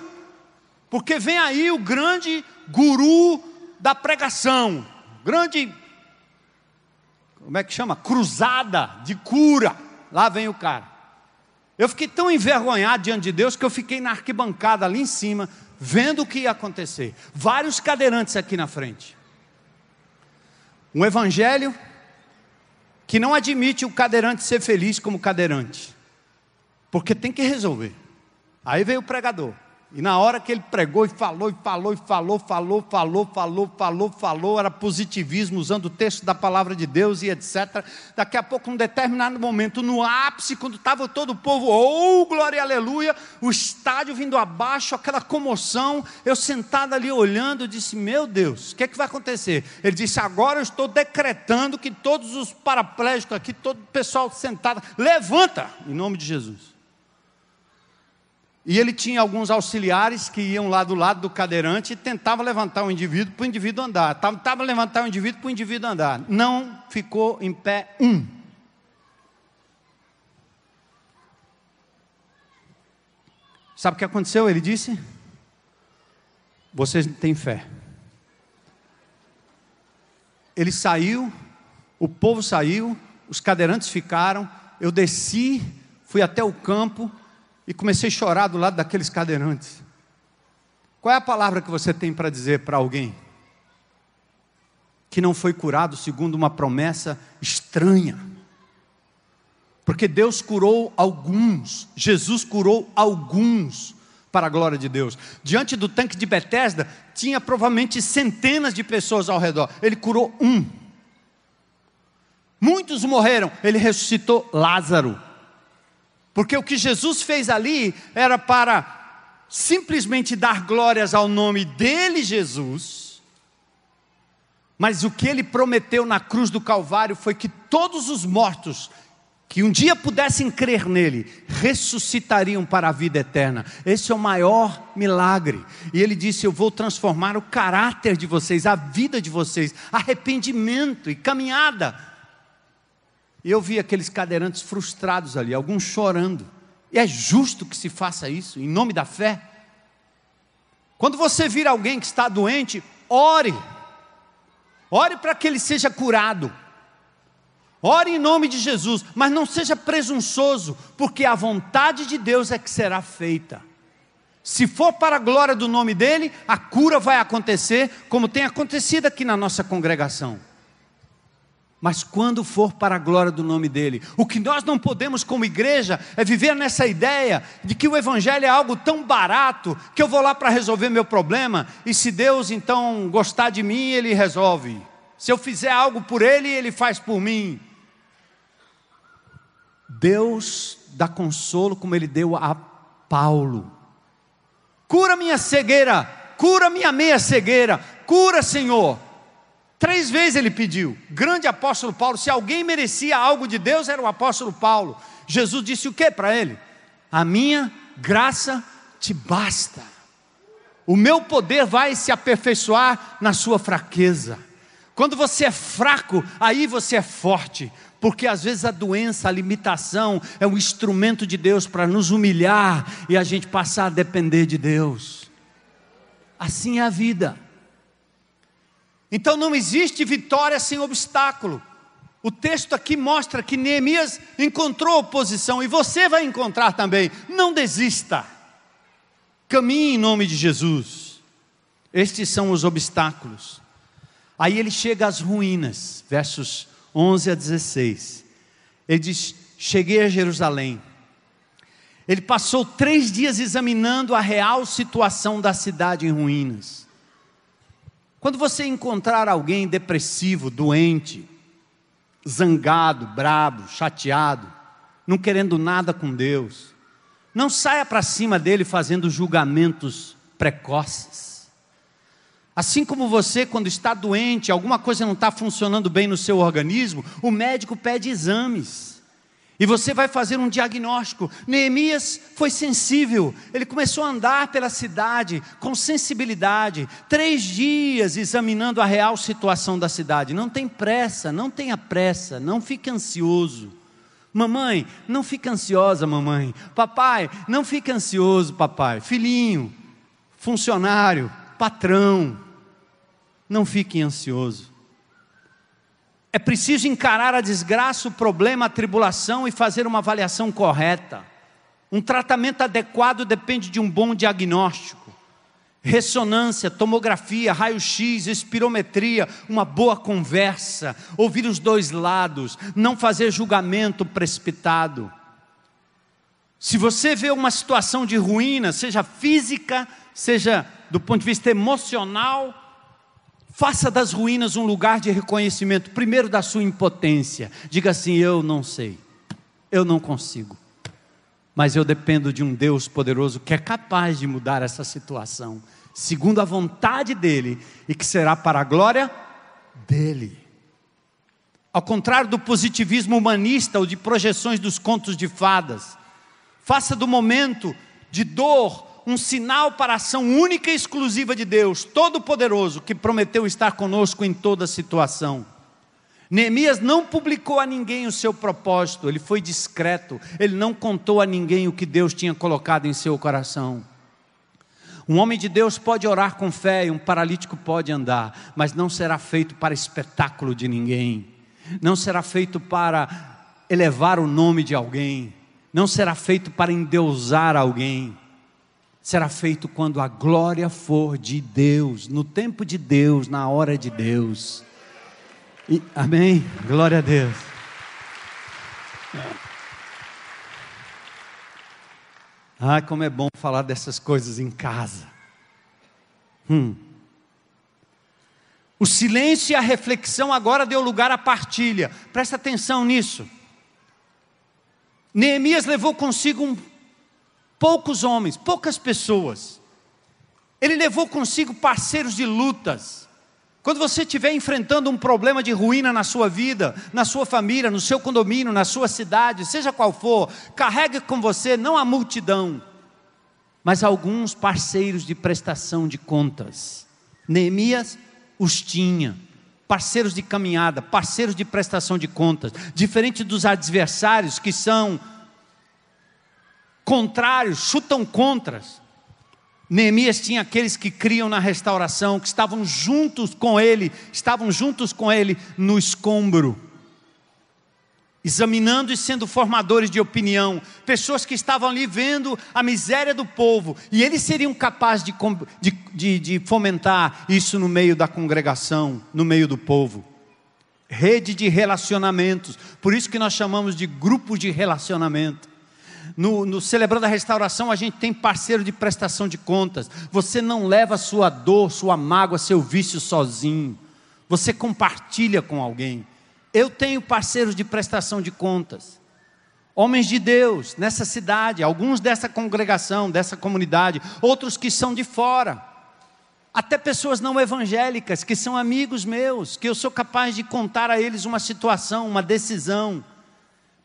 porque vem aí o grande guru da pregação, grande, como é que chama? Cruzada de cura. Lá vem o cara. Eu fiquei tão envergonhado diante de Deus que eu fiquei na arquibancada ali em cima, vendo o que ia acontecer. Vários cadeirantes aqui na frente. Um evangelho que não admite o cadeirante ser feliz como cadeirante, porque tem que resolver. Aí veio o pregador. E na hora que ele pregou e falou, e falou, e falou, falou, falou, falou, falou, falou, era positivismo, usando o texto da palavra de Deus e etc. Daqui a pouco, num determinado momento, no ápice, quando estava todo o povo, oh, glória, aleluia, o estádio vindo abaixo, aquela comoção, eu sentado ali olhando, disse, meu Deus, o que é que vai acontecer? Ele disse, agora eu estou decretando que todos os paraplégicos aqui, todo o pessoal sentado, levanta, em nome de Jesus. E ele tinha alguns auxiliares que iam lá do lado do cadeirante e tentavam levantar o indivíduo para o indivíduo andar. Tentava levantar o indivíduo para o indivíduo andar. Não ficou em pé um. Sabe o que aconteceu? Ele disse: Vocês não têm fé. Ele saiu, o povo saiu, os cadeirantes ficaram. Eu desci, fui até o campo e comecei a chorar do lado daqueles cadeirantes. Qual é a palavra que você tem para dizer para alguém que não foi curado segundo uma promessa estranha? Porque Deus curou alguns, Jesus curou alguns para a glória de Deus. Diante do tanque de Betesda, tinha provavelmente centenas de pessoas ao redor. Ele curou um. Muitos morreram, ele ressuscitou Lázaro. Porque o que Jesus fez ali era para simplesmente dar glórias ao nome dele, Jesus. Mas o que ele prometeu na cruz do Calvário foi que todos os mortos que um dia pudessem crer nele, ressuscitariam para a vida eterna. Esse é o maior milagre. E ele disse: Eu vou transformar o caráter de vocês, a vida de vocês, arrependimento e caminhada e eu vi aqueles cadeirantes frustrados ali, alguns chorando. E é justo que se faça isso, em nome da fé. Quando você vir alguém que está doente, ore. Ore para que ele seja curado. Ore em nome de Jesus, mas não seja presunçoso, porque a vontade de Deus é que será feita. Se for para a glória do nome dele, a cura vai acontecer, como tem acontecido aqui na nossa congregação. Mas quando for para a glória do nome dele. O que nós não podemos, como igreja, é viver nessa ideia de que o Evangelho é algo tão barato que eu vou lá para resolver meu problema e se Deus então gostar de mim, ele resolve. Se eu fizer algo por ele, ele faz por mim. Deus dá consolo como ele deu a Paulo. Cura minha cegueira, cura minha meia cegueira, cura, Senhor Três vezes ele pediu. Grande apóstolo Paulo, se alguém merecia algo de Deus, era o apóstolo Paulo. Jesus disse o que para ele? A minha graça te basta. O meu poder vai se aperfeiçoar na sua fraqueza. Quando você é fraco, aí você é forte. Porque às vezes a doença, a limitação é um instrumento de Deus para nos humilhar e a gente passar a depender de Deus. Assim é a vida. Então não existe vitória sem obstáculo. O texto aqui mostra que Neemias encontrou oposição e você vai encontrar também. Não desista. Caminhe em nome de Jesus. Estes são os obstáculos. Aí ele chega às ruínas, versos 11 a 16. Ele diz: Cheguei a Jerusalém. Ele passou três dias examinando a real situação da cidade em ruínas. Quando você encontrar alguém depressivo, doente, zangado, brabo, chateado, não querendo nada com Deus, não saia para cima dele fazendo julgamentos precoces. Assim como você, quando está doente, alguma coisa não está funcionando bem no seu organismo, o médico pede exames. E você vai fazer um diagnóstico. Neemias foi sensível, ele começou a andar pela cidade com sensibilidade, três dias examinando a real situação da cidade. Não tem pressa, não tenha pressa, não fique ansioso. Mamãe, não fique ansiosa, mamãe. Papai, não fique ansioso, papai. Filhinho, funcionário, patrão, não fique ansioso. É preciso encarar a desgraça, o problema, a tribulação e fazer uma avaliação correta. Um tratamento adequado depende de um bom diagnóstico. Ressonância, tomografia, raio-x, espirometria, uma boa conversa, ouvir os dois lados, não fazer julgamento precipitado. Se você vê uma situação de ruína, seja física, seja do ponto de vista emocional, Faça das ruínas um lugar de reconhecimento, primeiro da sua impotência. Diga assim: Eu não sei, eu não consigo, mas eu dependo de um Deus poderoso que é capaz de mudar essa situação, segundo a vontade dEle e que será para a glória dEle. Ao contrário do positivismo humanista ou de projeções dos contos de fadas, faça do momento de dor um sinal para a ação única e exclusiva de Deus, Todo-Poderoso, que prometeu estar conosco em toda situação. Neemias não publicou a ninguém o seu propósito, ele foi discreto, ele não contou a ninguém o que Deus tinha colocado em seu coração. Um homem de Deus pode orar com fé e um paralítico pode andar, mas não será feito para espetáculo de ninguém, não será feito para elevar o nome de alguém, não será feito para endeusar alguém será feito quando a glória for de Deus, no tempo de Deus, na hora de Deus. E, amém? Glória a Deus. Ah, como é bom falar dessas coisas em casa. Hum. O silêncio e a reflexão agora deu lugar à partilha. Presta atenção nisso. Neemias levou consigo um poucos homens, poucas pessoas. Ele levou consigo parceiros de lutas. Quando você estiver enfrentando um problema de ruína na sua vida, na sua família, no seu condomínio, na sua cidade, seja qual for, carregue com você não a multidão, mas alguns parceiros de prestação de contas. Neemias os tinha, parceiros de caminhada, parceiros de prestação de contas, diferente dos adversários que são contrários, chutam contras. Neemias tinha aqueles que criam na restauração, que estavam juntos com ele, estavam juntos com ele no escombro, examinando e sendo formadores de opinião, pessoas que estavam ali vendo a miséria do povo, e eles seriam capazes de, de, de, fomentar isso no meio da congregação, no meio do povo. rede de relacionamentos. Por isso que nós chamamos de grupos de relacionamento. No, no, Celebrando a Restauração, a gente tem parceiro de prestação de contas. Você não leva sua dor, sua mágoa, seu vício sozinho. Você compartilha com alguém. Eu tenho parceiros de prestação de contas. Homens de Deus nessa cidade, alguns dessa congregação, dessa comunidade, outros que são de fora. Até pessoas não evangélicas que são amigos meus, que eu sou capaz de contar a eles uma situação, uma decisão.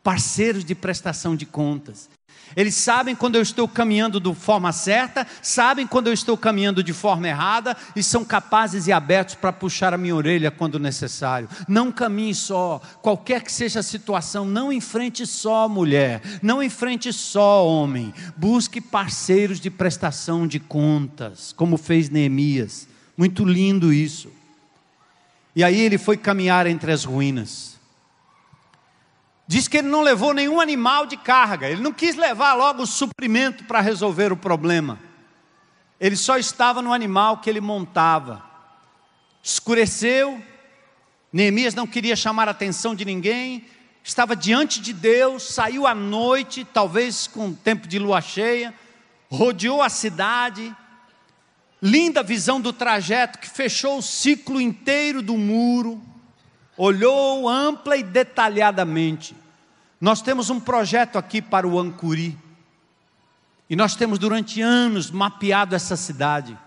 Parceiros de prestação de contas. Eles sabem quando eu estou caminhando de forma certa, sabem quando eu estou caminhando de forma errada e são capazes e abertos para puxar a minha orelha quando necessário. Não caminhe só, qualquer que seja a situação, não enfrente só mulher, não enfrente só homem. Busque parceiros de prestação de contas, como fez Neemias. Muito lindo isso. E aí ele foi caminhar entre as ruínas. Diz que ele não levou nenhum animal de carga, ele não quis levar logo o suprimento para resolver o problema. Ele só estava no animal que ele montava. Escureceu, Neemias não queria chamar a atenção de ninguém, estava diante de Deus, saiu à noite, talvez com tempo de lua cheia, rodeou a cidade. Linda visão do trajeto que fechou o ciclo inteiro do muro olhou ampla e detalhadamente. Nós temos um projeto aqui para o Ancuri. E nós temos durante anos mapeado essa cidade.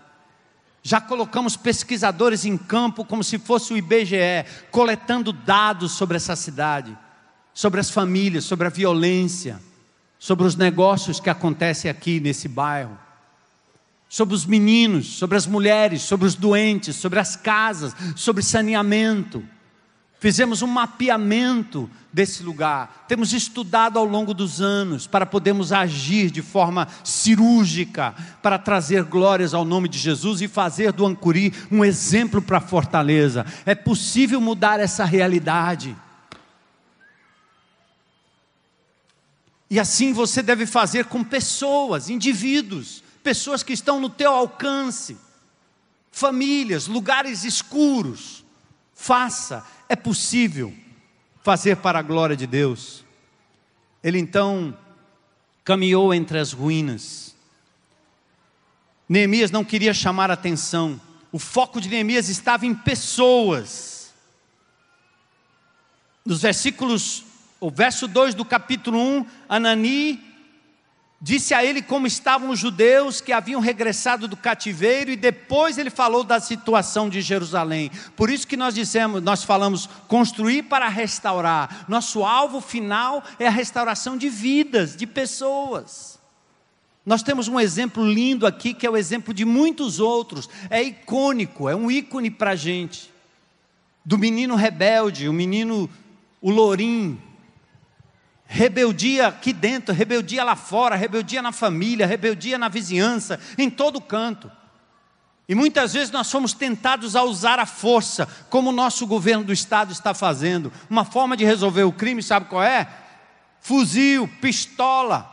Já colocamos pesquisadores em campo como se fosse o IBGE, coletando dados sobre essa cidade, sobre as famílias, sobre a violência, sobre os negócios que acontecem aqui nesse bairro, sobre os meninos, sobre as mulheres, sobre os doentes, sobre as casas, sobre saneamento. Fizemos um mapeamento desse lugar, temos estudado ao longo dos anos para podermos agir de forma cirúrgica, para trazer glórias ao nome de Jesus e fazer do Ancuri um exemplo para a Fortaleza. É possível mudar essa realidade. E assim você deve fazer com pessoas, indivíduos, pessoas que estão no teu alcance, famílias, lugares escuros. Faça é possível fazer para a glória de Deus. Ele então caminhou entre as ruínas. Neemias não queria chamar atenção. O foco de Neemias estava em pessoas. Nos versículos, o verso 2 do capítulo 1, Anani Disse a ele como estavam os judeus que haviam regressado do cativeiro e depois ele falou da situação de Jerusalém. Por isso que nós dissemos, nós falamos construir para restaurar. Nosso alvo final é a restauração de vidas, de pessoas. Nós temos um exemplo lindo aqui que é o exemplo de muitos outros. É icônico, é um ícone para a gente. Do menino rebelde, o menino, o lourinho, Rebeldia aqui dentro, rebeldia lá fora, rebeldia na família, rebeldia na vizinhança, em todo canto. E muitas vezes nós somos tentados a usar a força, como o nosso governo do estado está fazendo. Uma forma de resolver o crime, sabe qual é? Fuzil, pistola.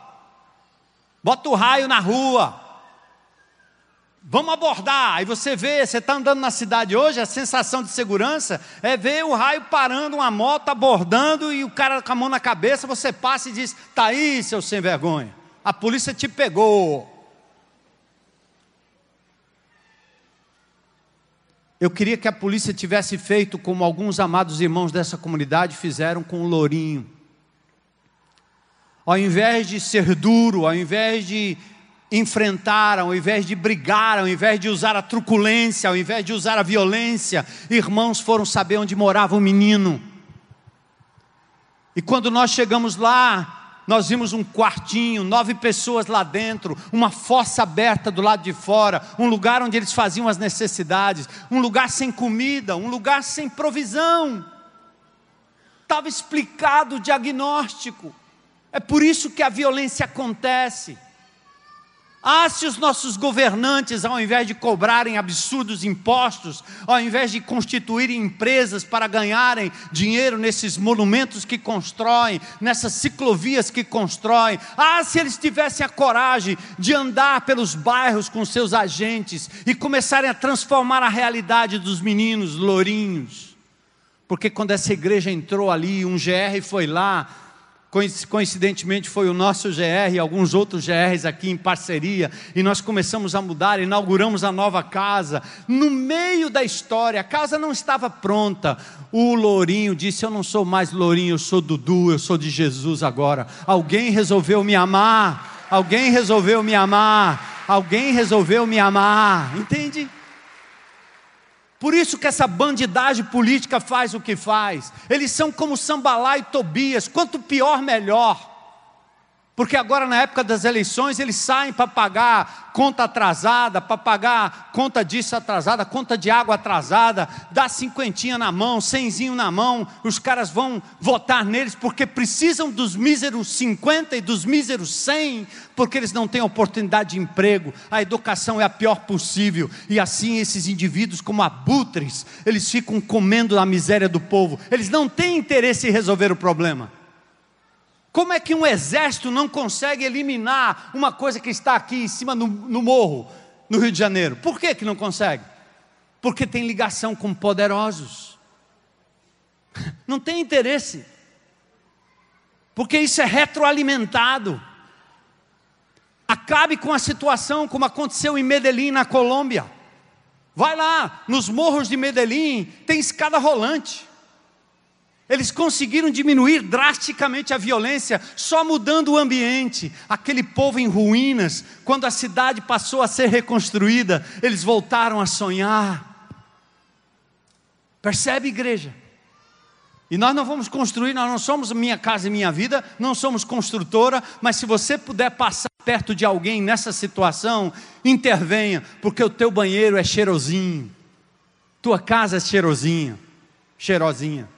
Bota o raio na rua. Vamos abordar. Aí você vê, você está andando na cidade hoje, a sensação de segurança é ver o raio parando, uma moto abordando e o cara com a mão na cabeça, você passa e diz: Está aí, seu sem vergonha. A polícia te pegou. Eu queria que a polícia tivesse feito como alguns amados irmãos dessa comunidade fizeram com o Lourinho. Ao invés de ser duro, ao invés de enfrentar, ao invés de brigar, ao invés de usar a truculência, ao invés de usar a violência, irmãos foram saber onde morava o menino. E quando nós chegamos lá, nós vimos um quartinho, nove pessoas lá dentro, uma fossa aberta do lado de fora, um lugar onde eles faziam as necessidades, um lugar sem comida, um lugar sem provisão. Estava explicado o diagnóstico. É por isso que a violência acontece. Ah, se os nossos governantes, ao invés de cobrarem absurdos impostos, ao invés de constituírem empresas para ganharem dinheiro nesses monumentos que constroem, nessas ciclovias que constroem, ah, se eles tivessem a coragem de andar pelos bairros com seus agentes e começarem a transformar a realidade dos meninos lourinhos, Porque quando essa igreja entrou ali, um GR foi lá, coincidentemente foi o nosso GR e alguns outros GRs aqui em parceria, e nós começamos a mudar, inauguramos a nova casa. No meio da história, a casa não estava pronta. O Lourinho disse: Eu não sou mais Lourinho, eu sou Dudu, eu sou de Jesus agora. Alguém resolveu me amar, alguém resolveu me amar, alguém resolveu me amar, entende? Por isso que essa bandidagem política faz o que faz. Eles são como Sambalá e Tobias, quanto pior, melhor. Porque agora, na época das eleições, eles saem para pagar conta atrasada, para pagar conta disso atrasada, conta de água atrasada, dá cinquentinha na mão, cenzinho na mão, os caras vão votar neles porque precisam dos míseros 50 e dos míseros 100, porque eles não têm oportunidade de emprego, a educação é a pior possível, e assim esses indivíduos, como abutres, eles ficam comendo a miséria do povo, eles não têm interesse em resolver o problema. Como é que um exército não consegue eliminar uma coisa que está aqui em cima no, no morro, no Rio de Janeiro? Por que, que não consegue? Porque tem ligação com poderosos. (laughs) Não tem interesse. Porque isso é retroalimentado. Acabe com a situação como aconteceu em Medellín, na Colômbia. Vai lá, nos morros de Medellín, tem escada rolante. Eles conseguiram diminuir drasticamente a violência só mudando o ambiente. Aquele povo em ruínas, quando a cidade passou a ser reconstruída, eles voltaram a sonhar. Percebe, igreja? E nós não vamos construir, nós não somos minha casa e minha vida, não somos construtora, mas se você puder passar perto de alguém nessa situação, intervenha, porque o teu banheiro é cheirosinho, tua casa é cheirosinha, cheirosinha.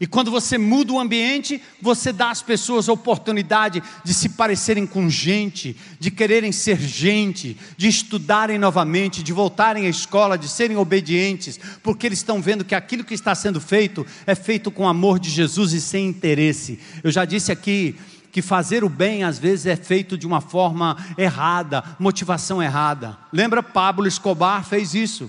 E quando você muda o ambiente, você dá às pessoas a oportunidade de se parecerem com gente, de quererem ser gente, de estudarem novamente, de voltarem à escola, de serem obedientes, porque eles estão vendo que aquilo que está sendo feito é feito com amor de Jesus e sem interesse. Eu já disse aqui que fazer o bem às vezes é feito de uma forma errada, motivação errada. Lembra Pablo Escobar fez isso.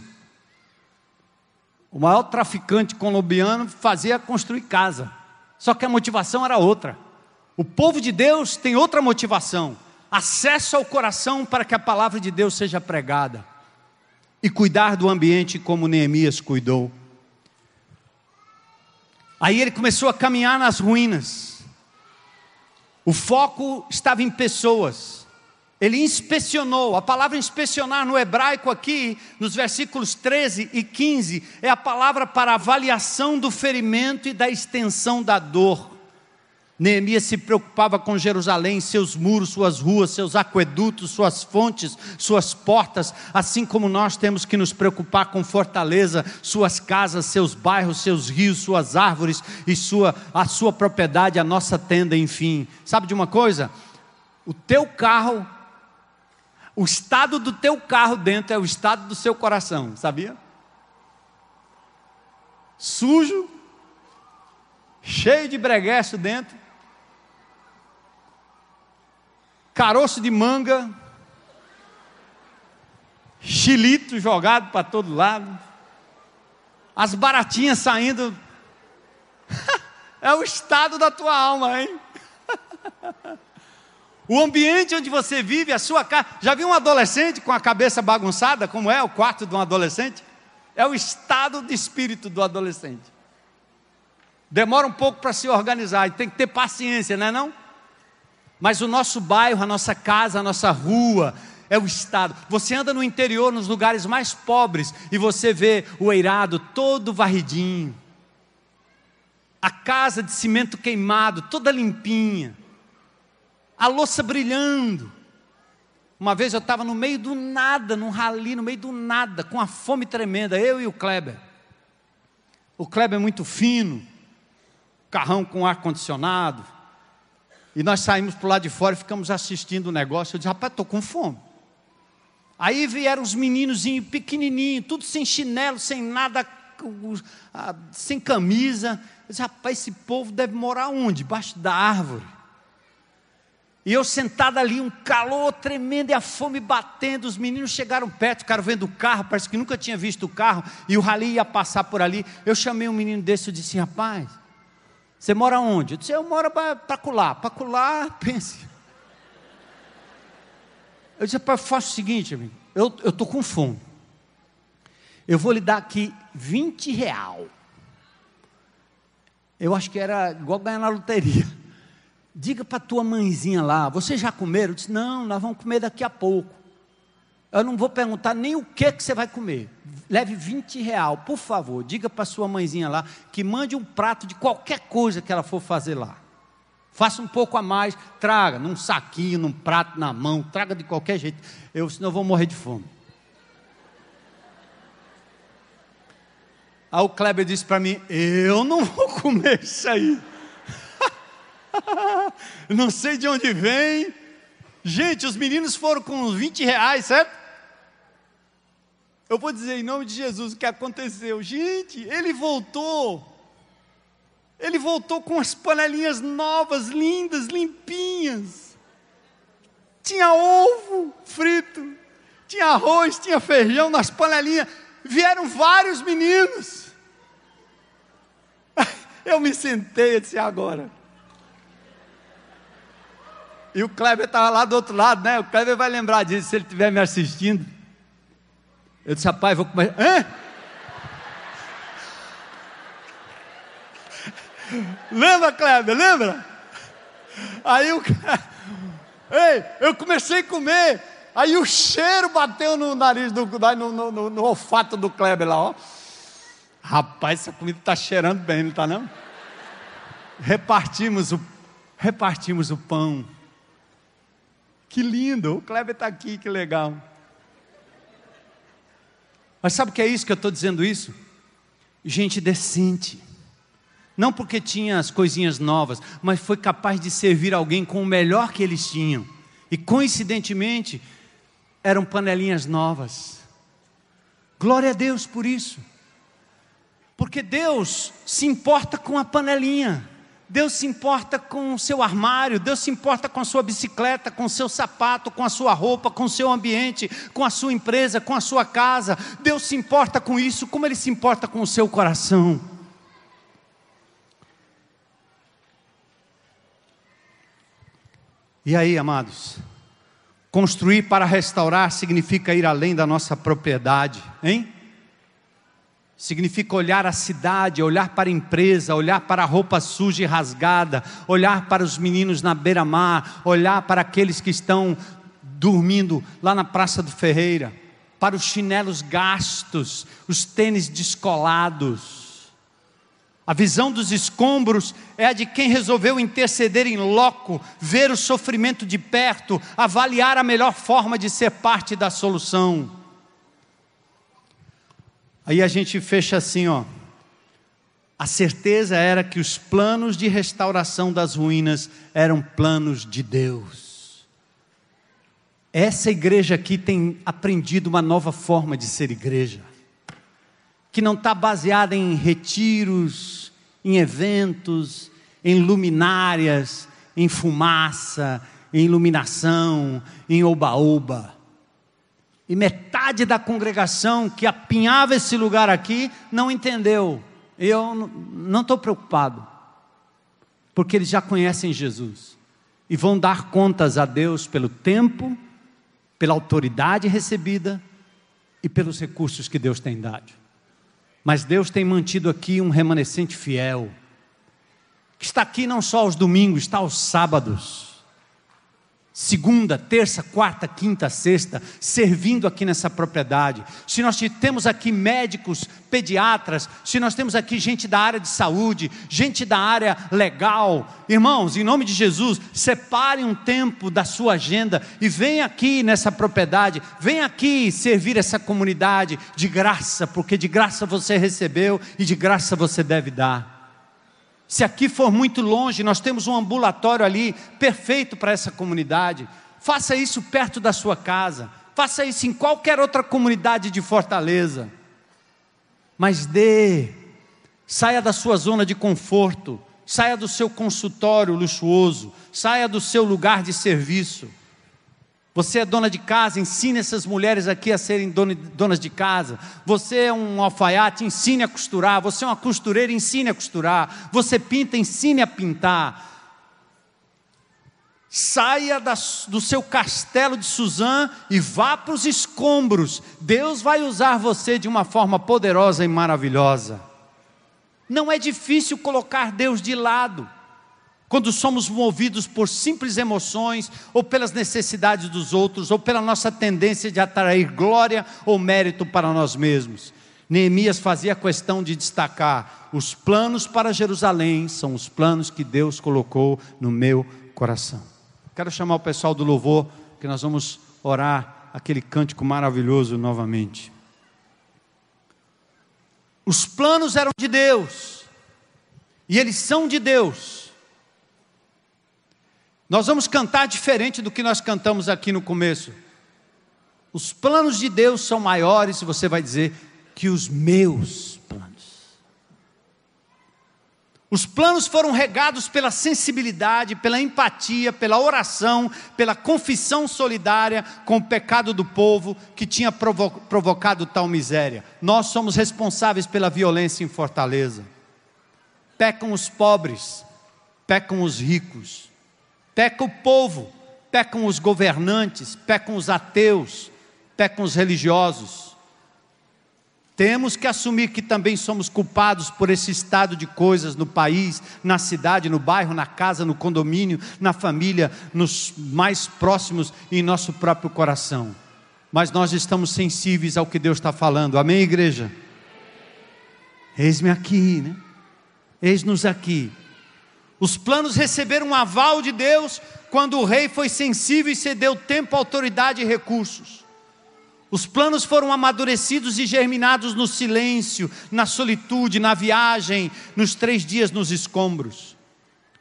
O maior traficante colombiano fazia construir casa. Só que a motivação era outra. O povo de Deus tem outra motivação: acesso ao coração para que a palavra de Deus seja pregada. E cuidar do ambiente como Neemias cuidou. Aí ele começou a caminhar nas ruínas. O foco estava em pessoas. Ele inspecionou. A palavra inspecionar no hebraico aqui, nos versículos 13 e 15, é a palavra para avaliação do ferimento e da extensão da dor. Neemias se preocupava com Jerusalém, seus muros, suas ruas, seus aquedutos, suas fontes, suas portas, assim como nós temos que nos preocupar com Fortaleza, suas casas, seus bairros, seus rios, suas árvores e sua, a sua propriedade, a nossa tenda, enfim. Sabe de uma coisa? O teu carro o estado do teu carro dentro é o estado do seu coração, sabia? Sujo, cheio de breguesso dentro, caroço de manga, chilito jogado para todo lado, as baratinhas saindo. (laughs) é o estado da tua alma, hein? (laughs) O ambiente onde você vive, a sua casa. Já viu um adolescente com a cabeça bagunçada, como é o quarto de um adolescente? É o estado de espírito do adolescente. Demora um pouco para se organizar, e tem que ter paciência, não é não? Mas o nosso bairro, a nossa casa, a nossa rua, é o estado. Você anda no interior, nos lugares mais pobres, e você vê o eirado todo varridinho, a casa de cimento queimado, toda limpinha a louça brilhando. Uma vez eu estava no meio do nada, num rali, no meio do nada, com a fome tremenda, eu e o Kleber. O Kleber é muito fino, carrão com ar-condicionado. E nós saímos para lado de fora e ficamos assistindo o negócio. Eu disse, rapaz, estou com fome. Aí vieram os meninozinhos pequenininhos, tudo sem chinelo, sem nada, sem camisa. Eu disse, rapaz, esse povo deve morar onde? Debaixo da árvore. E eu sentado ali, um calor tremendo e a fome batendo. Os meninos chegaram perto, ficaram vendo o carro, parece que nunca tinha visto o carro. E o rali ia passar por ali. Eu chamei um menino desse e disse: Rapaz, você mora onde? Eu disse: Eu moro para colar. Para colar, (laughs) pense. Eu disse: Rapaz, faça o seguinte, amigo. Eu estou com fome. Eu vou lhe dar aqui 20 real. Eu acho que era igual ganhar na loteria. Diga para tua mãezinha lá, você já comeram? Eu disse, não, nós vamos comer daqui a pouco. Eu não vou perguntar nem o que, que você vai comer. Leve 20 real, por favor. Diga para sua mãezinha lá que mande um prato de qualquer coisa que ela for fazer lá. Faça um pouco a mais, traga num saquinho, num prato na mão, traga de qualquer jeito. Eu, senão eu vou morrer de fome. Aí o Kleber disse para mim: Eu não vou comer isso aí. (laughs) não sei de onde vem. Gente, os meninos foram com 20 reais, certo? Eu vou dizer em nome de Jesus o que aconteceu. Gente, ele voltou. Ele voltou com as panelinhas novas, lindas, limpinhas. Tinha ovo frito, tinha arroz, tinha feijão nas panelinhas vieram vários meninos. (laughs) Eu me sentei e disse, agora. E o Kleber estava lá do outro lado, né? O Kleber vai lembrar disso se ele estiver me assistindo. Eu disse, rapaz, vou comer. Hã? Lembra, Kleber? Lembra? Aí o Ei, eu comecei a comer. Aí o cheiro bateu no nariz, do, no, no, no, no olfato do Kleber lá, ó. Rapaz, essa comida está cheirando bem, não está não? Repartimos o, repartimos o pão. Que lindo, o Kleber está aqui, que legal. Mas sabe o que é isso que eu estou dizendo isso? Gente decente. Não porque tinha as coisinhas novas, mas foi capaz de servir alguém com o melhor que eles tinham. E coincidentemente, eram panelinhas novas. Glória a Deus por isso. Porque Deus se importa com a panelinha. Deus se importa com o seu armário, Deus se importa com a sua bicicleta, com o seu sapato, com a sua roupa, com o seu ambiente, com a sua empresa, com a sua casa. Deus se importa com isso, como Ele se importa com o seu coração. E aí, amados? Construir para restaurar significa ir além da nossa propriedade, hein? Significa olhar a cidade, olhar para a empresa, olhar para a roupa suja e rasgada, olhar para os meninos na beira-mar, olhar para aqueles que estão dormindo lá na Praça do Ferreira, para os chinelos gastos, os tênis descolados a visão dos escombros é a de quem resolveu interceder em loco, ver o sofrimento de perto, avaliar a melhor forma de ser parte da solução. Aí a gente fecha assim, ó. A certeza era que os planos de restauração das ruínas eram planos de Deus. Essa igreja aqui tem aprendido uma nova forma de ser igreja que não está baseada em retiros, em eventos, em luminárias, em fumaça, em iluminação, em oba-oba. E metade da congregação que apinhava esse lugar aqui não entendeu. Eu não estou preocupado, porque eles já conhecem Jesus e vão dar contas a Deus pelo tempo, pela autoridade recebida e pelos recursos que Deus tem dado. Mas Deus tem mantido aqui um remanescente fiel, que está aqui não só aos domingos, está aos sábados segunda, terça, quarta, quinta, sexta, servindo aqui nessa propriedade. Se nós temos aqui médicos, pediatras, se nós temos aqui gente da área de saúde, gente da área legal, irmãos, em nome de Jesus, separe um tempo da sua agenda e venha aqui nessa propriedade, venha aqui servir essa comunidade de graça, porque de graça você recebeu e de graça você deve dar. Se aqui for muito longe, nós temos um ambulatório ali perfeito para essa comunidade. Faça isso perto da sua casa. Faça isso em qualquer outra comunidade de Fortaleza. Mas dê, saia da sua zona de conforto, saia do seu consultório luxuoso, saia do seu lugar de serviço. Você é dona de casa, ensine essas mulheres aqui a serem donas de casa. Você é um alfaiate, ensine a costurar. Você é uma costureira, ensine a costurar. Você pinta, ensine a pintar. Saia do seu castelo de Suzã e vá para os escombros. Deus vai usar você de uma forma poderosa e maravilhosa. Não é difícil colocar Deus de lado. Quando somos movidos por simples emoções, ou pelas necessidades dos outros, ou pela nossa tendência de atrair glória ou mérito para nós mesmos. Neemias fazia questão de destacar: os planos para Jerusalém são os planos que Deus colocou no meu coração. Quero chamar o pessoal do louvor, que nós vamos orar aquele cântico maravilhoso novamente. Os planos eram de Deus, e eles são de Deus. Nós vamos cantar diferente do que nós cantamos aqui no começo. Os planos de Deus são maiores, você vai dizer, que os meus os planos foram regados pela sensibilidade, pela empatia, pela oração, pela confissão solidária com o pecado do povo que tinha provo provocado tal miséria. Nós somos responsáveis pela violência em Fortaleza. Pecam os pobres, pecam os ricos, peca o povo, pecam os governantes, pecam os ateus, pecam os religiosos. Temos que assumir que também somos culpados por esse estado de coisas no país, na cidade, no bairro, na casa, no condomínio, na família, nos mais próximos e em nosso próprio coração. Mas nós estamos sensíveis ao que Deus está falando. Amém, igreja? Eis-me aqui, né? Eis-nos aqui. Os planos receberam um aval de Deus quando o rei foi sensível e cedeu tempo, autoridade e recursos. Os planos foram amadurecidos e germinados no silêncio, na solitude, na viagem, nos três dias nos escombros.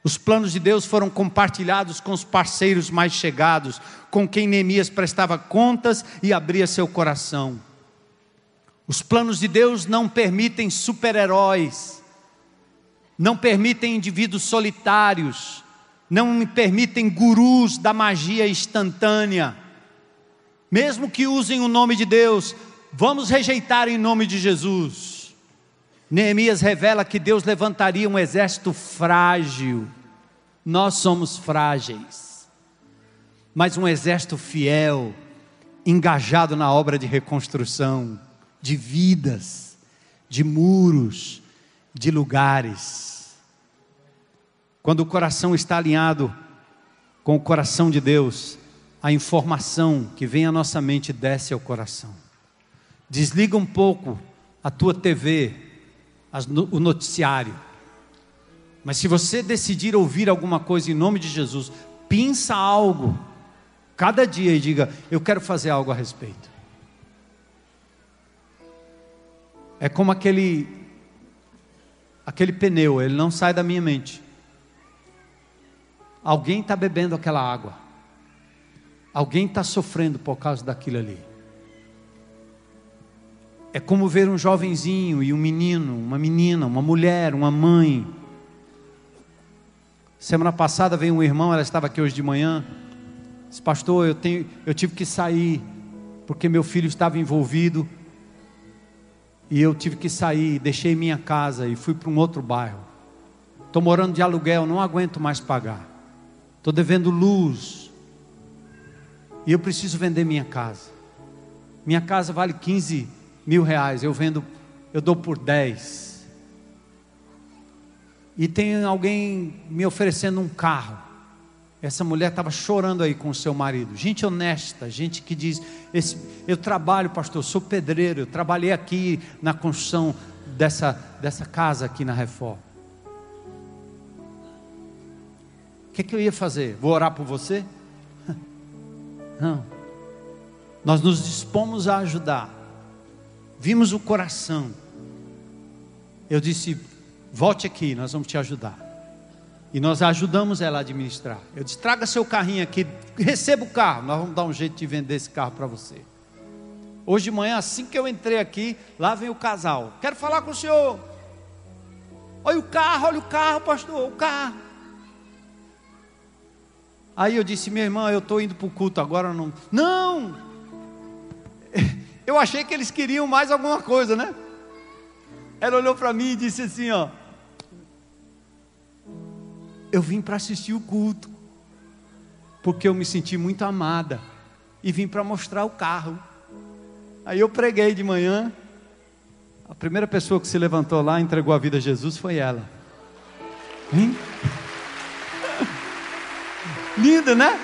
Os planos de Deus foram compartilhados com os parceiros mais chegados, com quem Neemias prestava contas e abria seu coração. Os planos de Deus não permitem super-heróis, não permitem indivíduos solitários, não permitem gurus da magia instantânea mesmo que usem o nome de Deus, vamos rejeitar em nome de Jesus. Neemias revela que Deus levantaria um exército frágil. Nós somos frágeis, mas um exército fiel, engajado na obra de reconstrução, de vidas, de muros, de lugares. Quando o coração está alinhado com o coração de Deus, a informação que vem à nossa mente desce ao coração. Desliga um pouco a tua TV, o noticiário. Mas se você decidir ouvir alguma coisa em nome de Jesus, pinça algo cada dia e diga: Eu quero fazer algo a respeito. É como aquele aquele pneu, ele não sai da minha mente. Alguém está bebendo aquela água. Alguém está sofrendo por causa daquilo ali. É como ver um jovenzinho e um menino, uma menina, uma mulher, uma mãe. Semana passada veio um irmão, ela estava aqui hoje de manhã. Disse, pastor, eu, tenho, eu tive que sair porque meu filho estava envolvido. E eu tive que sair, deixei minha casa e fui para um outro bairro. Estou morando de aluguel, não aguento mais pagar. Estou devendo luz, e eu preciso vender minha casa. Minha casa vale 15 mil reais, eu vendo, eu dou por 10. E tem alguém me oferecendo um carro. Essa mulher estava chorando aí com o seu marido. Gente honesta, gente que diz: Eu trabalho, pastor, sou pedreiro, eu trabalhei aqui na construção dessa, dessa casa aqui na reforma. O que, que eu ia fazer? Vou orar por você? (laughs) Não. Nós nos dispomos a ajudar. Vimos o coração. Eu disse: volte aqui, nós vamos te ajudar. E nós ajudamos ela a administrar. Eu disse: traga seu carrinho aqui, receba o carro. Nós vamos dar um jeito de vender esse carro para você. Hoje de manhã, assim que eu entrei aqui, lá vem o casal. Quero falar com o senhor. Olha o carro, olha o carro, pastor, o carro. Aí eu disse, minha irmã, eu estou indo para o culto agora. Não, não! (laughs) Eu achei que eles queriam mais alguma coisa, né? Ela olhou para mim e disse assim: Ó, eu vim para assistir o culto, porque eu me senti muito amada, e vim para mostrar o carro. Aí eu preguei de manhã, a primeira pessoa que se levantou lá, entregou a vida a Jesus, foi ela. Hein? (laughs) Lindo, né?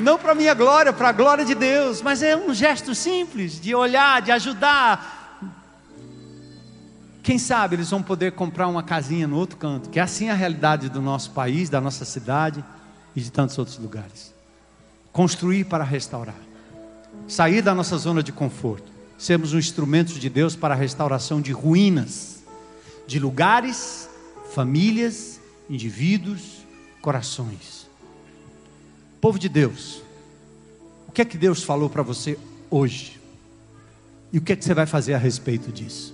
Não para minha glória, para a glória de Deus, mas é um gesto simples de olhar, de ajudar, quem sabe eles vão poder comprar uma casinha no outro canto, que é assim a realidade do nosso país, da nossa cidade e de tantos outros lugares. Construir para restaurar. Sair da nossa zona de conforto. Sermos um instrumento de Deus para a restauração de ruínas, de lugares, famílias, indivíduos, corações. Povo de Deus, o que é que Deus falou para você hoje? E o que é que você vai fazer a respeito disso?